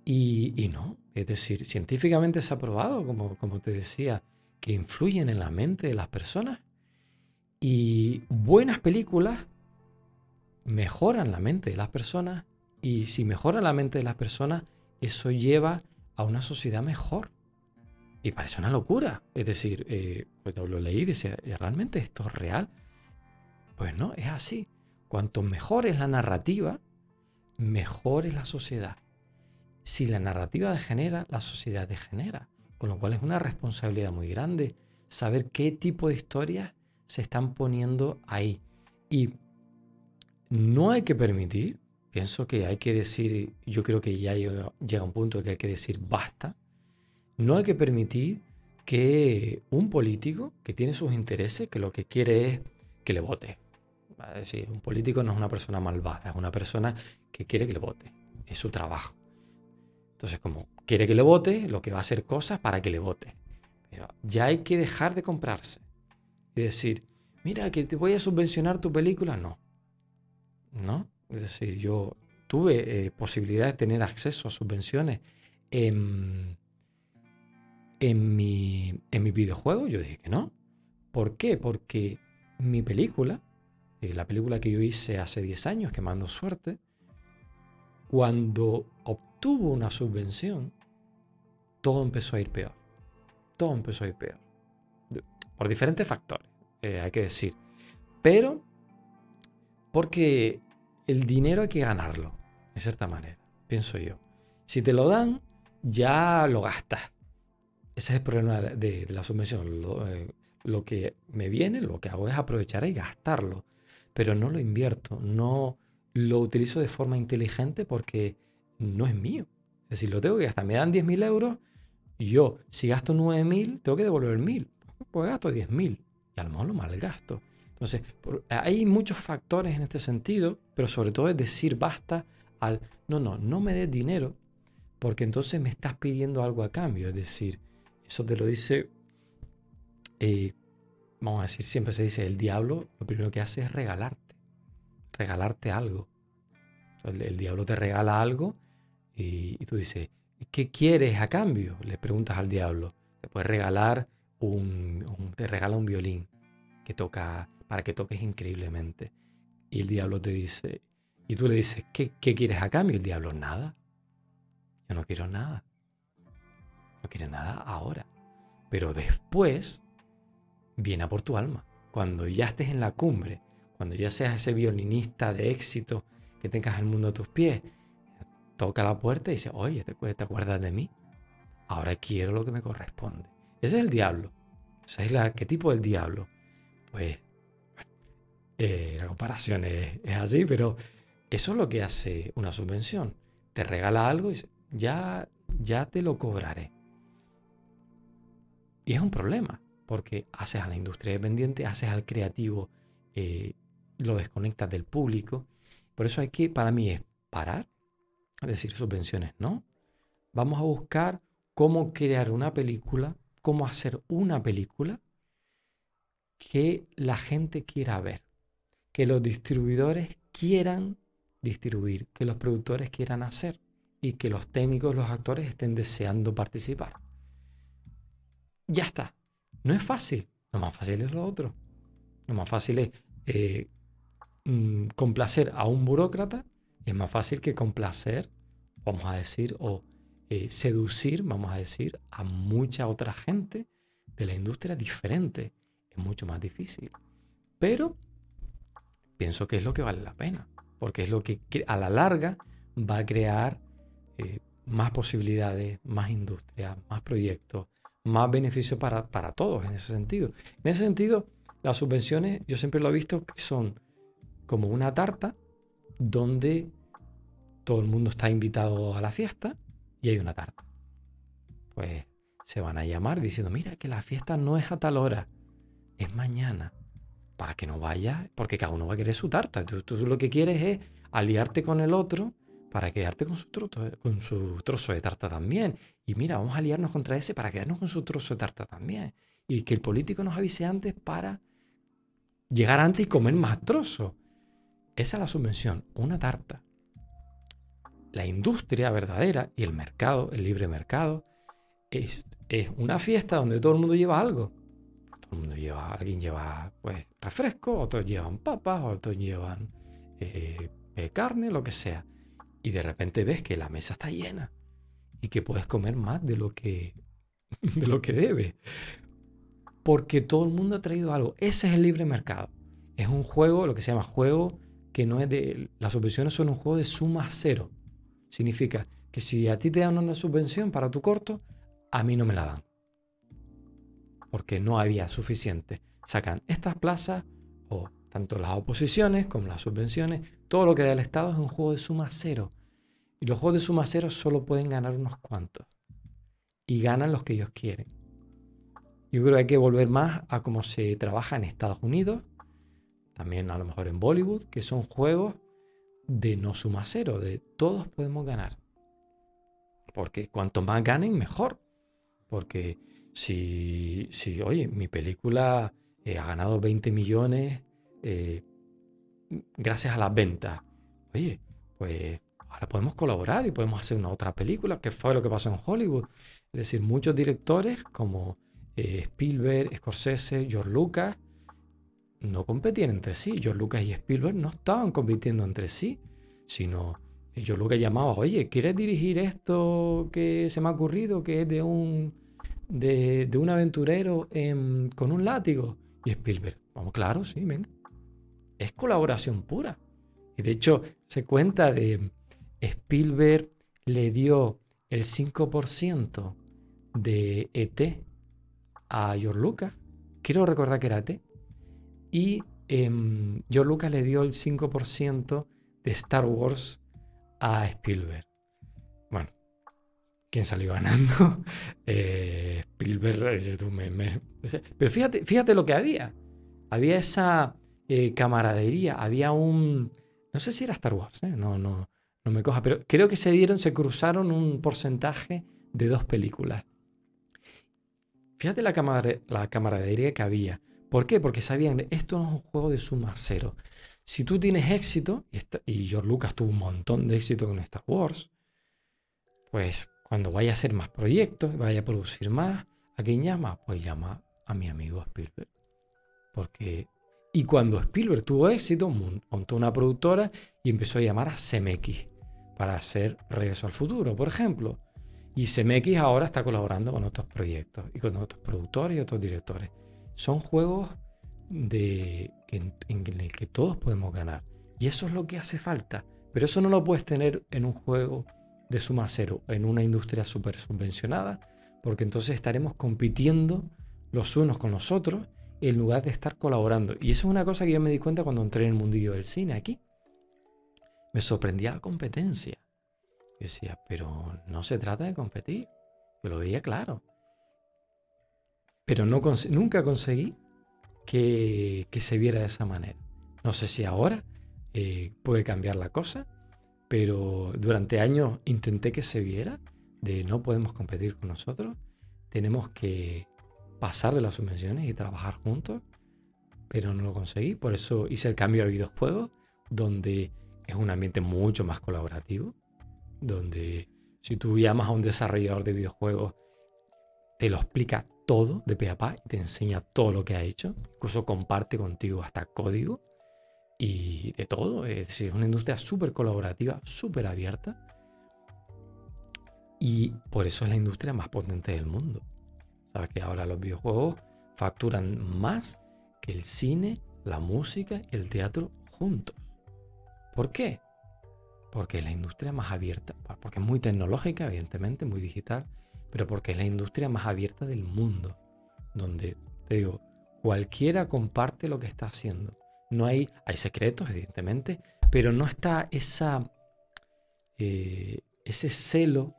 Y, no, es decir, científicamente se ha probado, como te decía, que influyen en la mente de las personas. Y buenas películas mejoran la mente de las personas. Y si mejoran la mente de las personas, eso lleva a una sociedad mejor. Y parece una locura. Es decir, eh, cuando lo leí, decía, ¿realmente esto es real? Pues no, es así. Cuanto mejor es la narrativa, mejor es la sociedad. Si la narrativa degenera, la sociedad degenera. Con lo cual es una responsabilidad muy grande saber qué tipo de historias se están poniendo ahí. Y no hay que permitir, pienso que hay que decir, yo creo que ya llega, un punto que hay que decir basta no hay que permitir que un político que tiene sus intereses, que lo que quiere es que le vote. Un político no es una persona malvada, es una persona que quiere que le vote. Es su trabajo. Entonces, como quiere que le vote, lo que va a hacer cosas para que le vote. ya hay que dejar de comprarse. Decir, mira, que te voy a subvencionar tu película. No. ¿No? Es decir, yo tuve eh, posibilidad de tener acceso a subvenciones en, en, mi, en mi videojuego. Yo dije que no. ¿Por qué? Porque mi película, eh, la película que yo hice hace 10 años, que mando suerte, cuando obtuvo una subvención, todo empezó a ir peor. Todo empezó a ir peor. Por diferentes factores, eh, hay que decir. Pero porque el dinero hay que ganarlo, de cierta manera, pienso yo. Si te lo dan, ya lo gastas. Ese es el problema de, la subvención. Lo, eh, lo, que me viene, lo que hago es aprovechar y gastarlo. Pero no lo invierto, no lo utilizo de forma inteligente porque no es mío. Es decir, lo tengo que gastar. Me dan 10.000 euros yo, si gasto 9.000, tengo que devolver 1.000. Pues gasto 10.000 y a lo mejor lo malgasto. Entonces, hay muchos factores en este sentido, pero sobre todo es decir basta al, no, no, no me des dinero, porque entonces me estás pidiendo algo a cambio. Es decir, eso te lo dice, eh, vamos a decir, siempre se dice, el diablo lo primero que hace es regalarte, regalarte algo. El, diablo te regala algo y, tú dices, ¿qué quieres a cambio? Le preguntas al diablo. Te puede regalar un, te regala un violín que toca para que toques increíblemente. Y el diablo te dice, y tú le dices, ¿qué, quieres a cambio? El diablo, nada. Yo no quiero nada. No quiero nada ahora. Pero después viene a por tu alma. Cuando ya estés en la cumbre, cuando ya seas ese violinista de éxito que tengas el mundo a tus pies, toca la puerta y dice, oye, ¿te, acuerdas de mí? Ahora quiero lo que me corresponde. Ese es el diablo. Ese es el arquetipo del diablo. Pues eh, la comparación es, así, pero eso es lo que hace una subvención. Te regala algo y ya, ya te lo cobraré. Y es un problema, porque haces a la industria dependiente, haces al creativo, eh, lo desconectas del público. Por eso hay que, para mí, es parar, es decir, subvenciones, ¿no? Vamos a buscar cómo crear una película, cómo hacer una película que la gente quiera ver que los distribuidores quieran distribuir, que los productores quieran hacer y que los técnicos, los actores estén deseando participar. Ya está. No es fácil. Lo más fácil es lo otro. Lo más fácil es eh, mm, complacer a un burócrata. Es más fácil que complacer, vamos a decir, o eh, seducir, vamos a decir, a mucha otra gente de la industria diferente. Es mucho más difícil. Pero pienso que es lo que vale la pena, porque es lo que a la larga va a crear eh, más posibilidades, más industria, más proyectos, más beneficios para, para todos en ese sentido. En ese sentido, las subvenciones, yo siempre lo he visto que son como una tarta donde todo el mundo está invitado a la fiesta y hay una tarta. Pues se van a llamar diciendo, mira que la fiesta no es a tal hora, es mañana para que no vaya, porque cada uno va a querer su tarta. Tú, lo que quieres es aliarte con el otro para quedarte con su, trozo, con su trozo de tarta también. Y mira, vamos a aliarnos contra ese para quedarnos con su trozo de tarta también. Y que el político nos avise antes para llegar antes y comer más trozos. Esa es la subvención, una tarta. La industria verdadera y el mercado, el libre mercado, es, es una fiesta donde todo el mundo lleva algo lleva, alguien lleva pues refresco, otros llevan papas, otros llevan eh, eh, carne, lo que sea. Y de repente ves que la mesa está llena y que puedes comer más de lo que, de lo que debe. Porque todo el mundo ha traído algo. Ese es el libre mercado. Es un juego, lo que se llama juego, que no es de... Las subvenciones son un juego de suma cero. Significa que si a ti te dan una subvención para tu corto, a mí no me la dan porque no había suficiente. Sacan estas plazas o tanto las oposiciones como las subvenciones, todo lo que da el Estado es un juego de suma cero. Y los juegos de suma cero solo pueden ganar unos cuantos. Y ganan los que ellos quieren. Yo creo que hay que volver más a cómo se trabaja en Estados Unidos, también a lo mejor en Bollywood, que son juegos de no suma cero, de todos podemos ganar. Porque cuanto más ganen, mejor. Porque si, si oye, mi película ha ganado 20 millones gracias a las ventas. Oye, pues ahora podemos colaborar y podemos hacer una otra película, que fue lo que pasó en Hollywood. Es decir, muchos directores como eh, Spielberg, Scorsese, George Lucas, no competían entre sí. George Lucas y Spielberg no estaban compitiendo entre sí, sino George Lucas llamaba, oye, ¿quieres dirigir esto que se me ha ocurrido, que es de un, de, un aventurero con un látigo? Y Spielberg, vamos, claro, sí, venga. Es colaboración pura. Y de hecho, se cuenta de Spielberg le dio el 5% de ET a George Lucas. Quiero recordar que era ET. Y eh, George Lucas le dio el 5% de Star Wars a Spielberg. Bueno, ¿quién salió ganando? Eh, Spielberg. Pero fíjate, fíjate lo que había. Había esa eh, camaradería, había un... No sé si era Star Wars, ¿eh? no, no, no me coja, pero creo que se dieron, se cruzaron un porcentaje de dos películas. Fíjate la, la camaradería que había. ¿Por qué? Porque sabían, esto no es un juego de suma cero. Si tú tienes éxito, y, George Lucas tuvo un montón de éxito con Star Wars, pues cuando vaya a hacer más proyectos, vaya a producir más, ¿a quién llama? Pues llama a mi amigo Spielberg. Porque y cuando Spielberg tuvo éxito, montó una productora y empezó a llamar a CMX para hacer Regreso al Futuro, por ejemplo. Y CMX ahora está colaborando con otros proyectos y con otros productores y otros directores. Son juegos de, en, el que todos podemos ganar. Y eso es lo que hace falta. Pero eso no lo puedes tener en un juego de suma cero, en una industria súper subvencionada, porque entonces estaremos compitiendo los unos con los otros en lugar de estar colaborando. Y eso es una cosa que yo me di cuenta cuando entré en el mundillo del cine aquí. Me sorprendía la competencia. Yo decía, pero no se trata de competir. Yo lo veía claro. Pero no nunca conseguí que, se viera de esa manera. No sé si ahora eh, puede cambiar la cosa, pero durante años intenté que se viera de no podemos competir con nosotros, tenemos que pasar de las subvenciones y trabajar juntos, pero no lo conseguí. Por eso hice el cambio a videojuegos, donde es un ambiente mucho más colaborativo, donde si tú llamas a un desarrollador de videojuegos, te lo explica todo de pe a pa y te enseña todo lo que ha hecho, incluso comparte contigo hasta código y de todo. Es decir, es una industria súper colaborativa, súper abierta. Y por eso es la industria más potente del mundo. Sabes que ahora los videojuegos facturan más que el cine, la música y el teatro juntos. ¿Por qué? Porque es la industria más abierta, porque es muy tecnológica, evidentemente, muy digital, pero porque es la industria más abierta del mundo, donde, te digo, cualquiera comparte lo que está haciendo. No hay, hay secretos, evidentemente, pero no está esa, eh, ese celo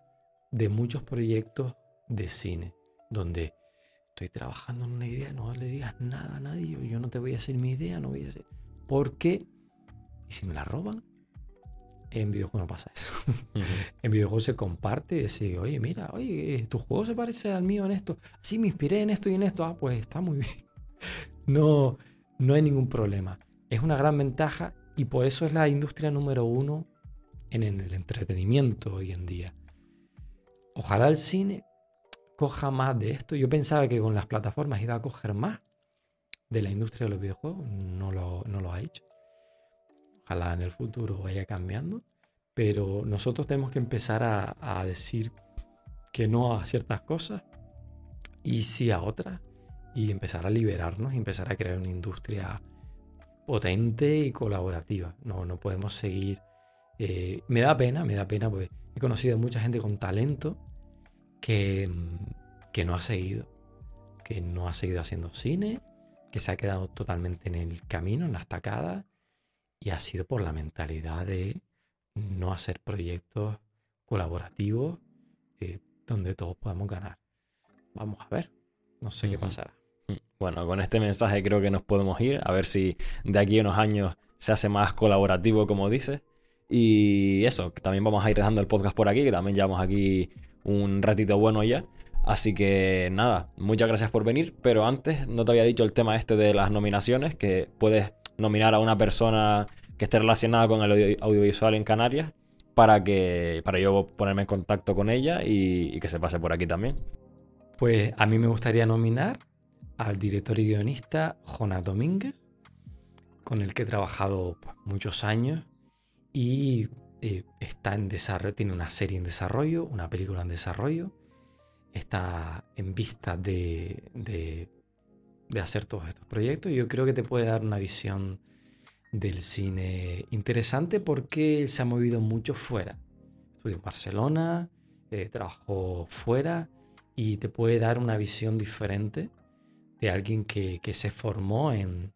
de muchos proyectos de cine donde estoy trabajando en una idea, no le digas nada a nadie, yo, no te voy a decir mi idea, no voy a hacer. ¿Por qué? ¿Y si me la roban? En videojuegos no pasa eso. en videojuegos se comparte y dice, oye, mira, oye, tu juego se parece al mío en esto. Sí, me inspiré en esto y en esto. Ah, pues está muy bien. no, no hay ningún problema. Es una gran ventaja y por eso es la industria número uno en el entretenimiento hoy en día. Ojalá el cine coja más de esto. Yo pensaba que con las plataformas iba a coger más de la industria de los videojuegos. No lo, no lo ha hecho. Ojalá en el futuro vaya cambiando. Pero nosotros tenemos que empezar a, a decir que no a ciertas cosas y sí a otras. Y empezar a liberarnos y empezar a crear una industria potente y colaborativa. No, no podemos seguir. Eh, me da pena, me da pena, porque he conocido a mucha gente con talento que, que no ha seguido, que no ha seguido haciendo cine, que se ha quedado totalmente en el camino, en la estacada, y ha sido por la mentalidad de no hacer proyectos colaborativos eh, donde todos podamos ganar. Vamos a ver, no sé qué pasará. Mm, bueno, con este mensaje creo que nos podemos ir, a ver si de aquí a unos años se hace más colaborativo, como dices. Y eso, también vamos a ir dejando el podcast por aquí, que también llevamos aquí un ratito bueno ya. Así que nada, muchas gracias por venir, pero antes no te había dicho el tema este de las nominaciones, que puedes nominar a una persona que esté relacionada con el audiovisual en Canarias para que para yo ponerme en contacto con ella y, que se pase por aquí también. Pues a mí me gustaría nominar al director y guionista Jonás Domínguez, con el que he trabajado pues, muchos años y eh, está en desarrollo, tiene una serie en desarrollo, una película en desarrollo está en vista de, hacer todos estos proyectos. Yo creo que te puede dar una visión del cine interesante porque se ha movido mucho fuera. Estudió en Barcelona, eh, trabajó fuera y te puede dar una visión diferente de alguien que, se formó en,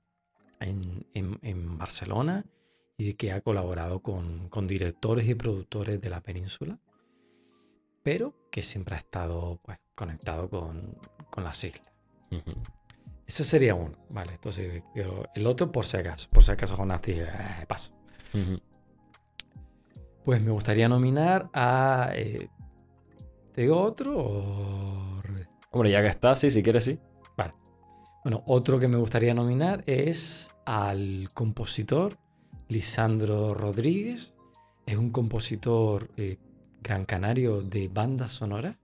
en, Barcelona y que ha colaborado con, con directores y productores de la península pero que siempre ha estado pues, conectado con, las islas. Ese sería uno, ¿vale? Entonces, el otro por si acaso, por si acaso Jonás dije, eh, paso. Pues me gustaría nominar a... Eh, ¿Te digo otro o... Hombre, ya que está, sí, si quieres, sí. Vale. Bueno, otro que me gustaría nominar es al compositor Lisandro Rodríguez. Es un compositor eh, gran canario de banda sonora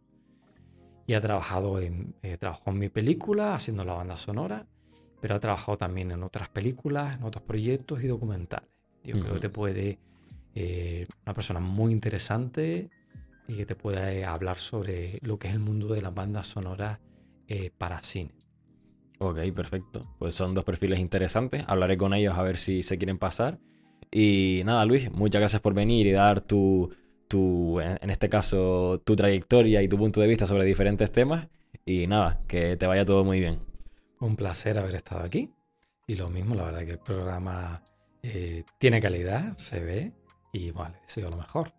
y ha trabajado en, eh, trabajó en mi película haciendo la banda sonora, pero ha trabajado también en otras películas, en otros proyectos y documentales. Yo creo que te puede, eh, una persona muy interesante y que te puede hablar sobre lo que es el mundo de las bandas sonoras eh, para cine. Ok, perfecto. Pues son dos perfiles interesantes. Hablaré con ellos a ver si se quieren pasar. Y nada, Luis, muchas gracias por venir y dar tu, tu, en este caso, tu trayectoria y tu punto de vista sobre diferentes temas. Y nada, que te vaya todo muy bien. Un placer haber estado aquí. Y lo mismo, la verdad que el programa eh, tiene calidad, se ve y vale, sido lo mejor.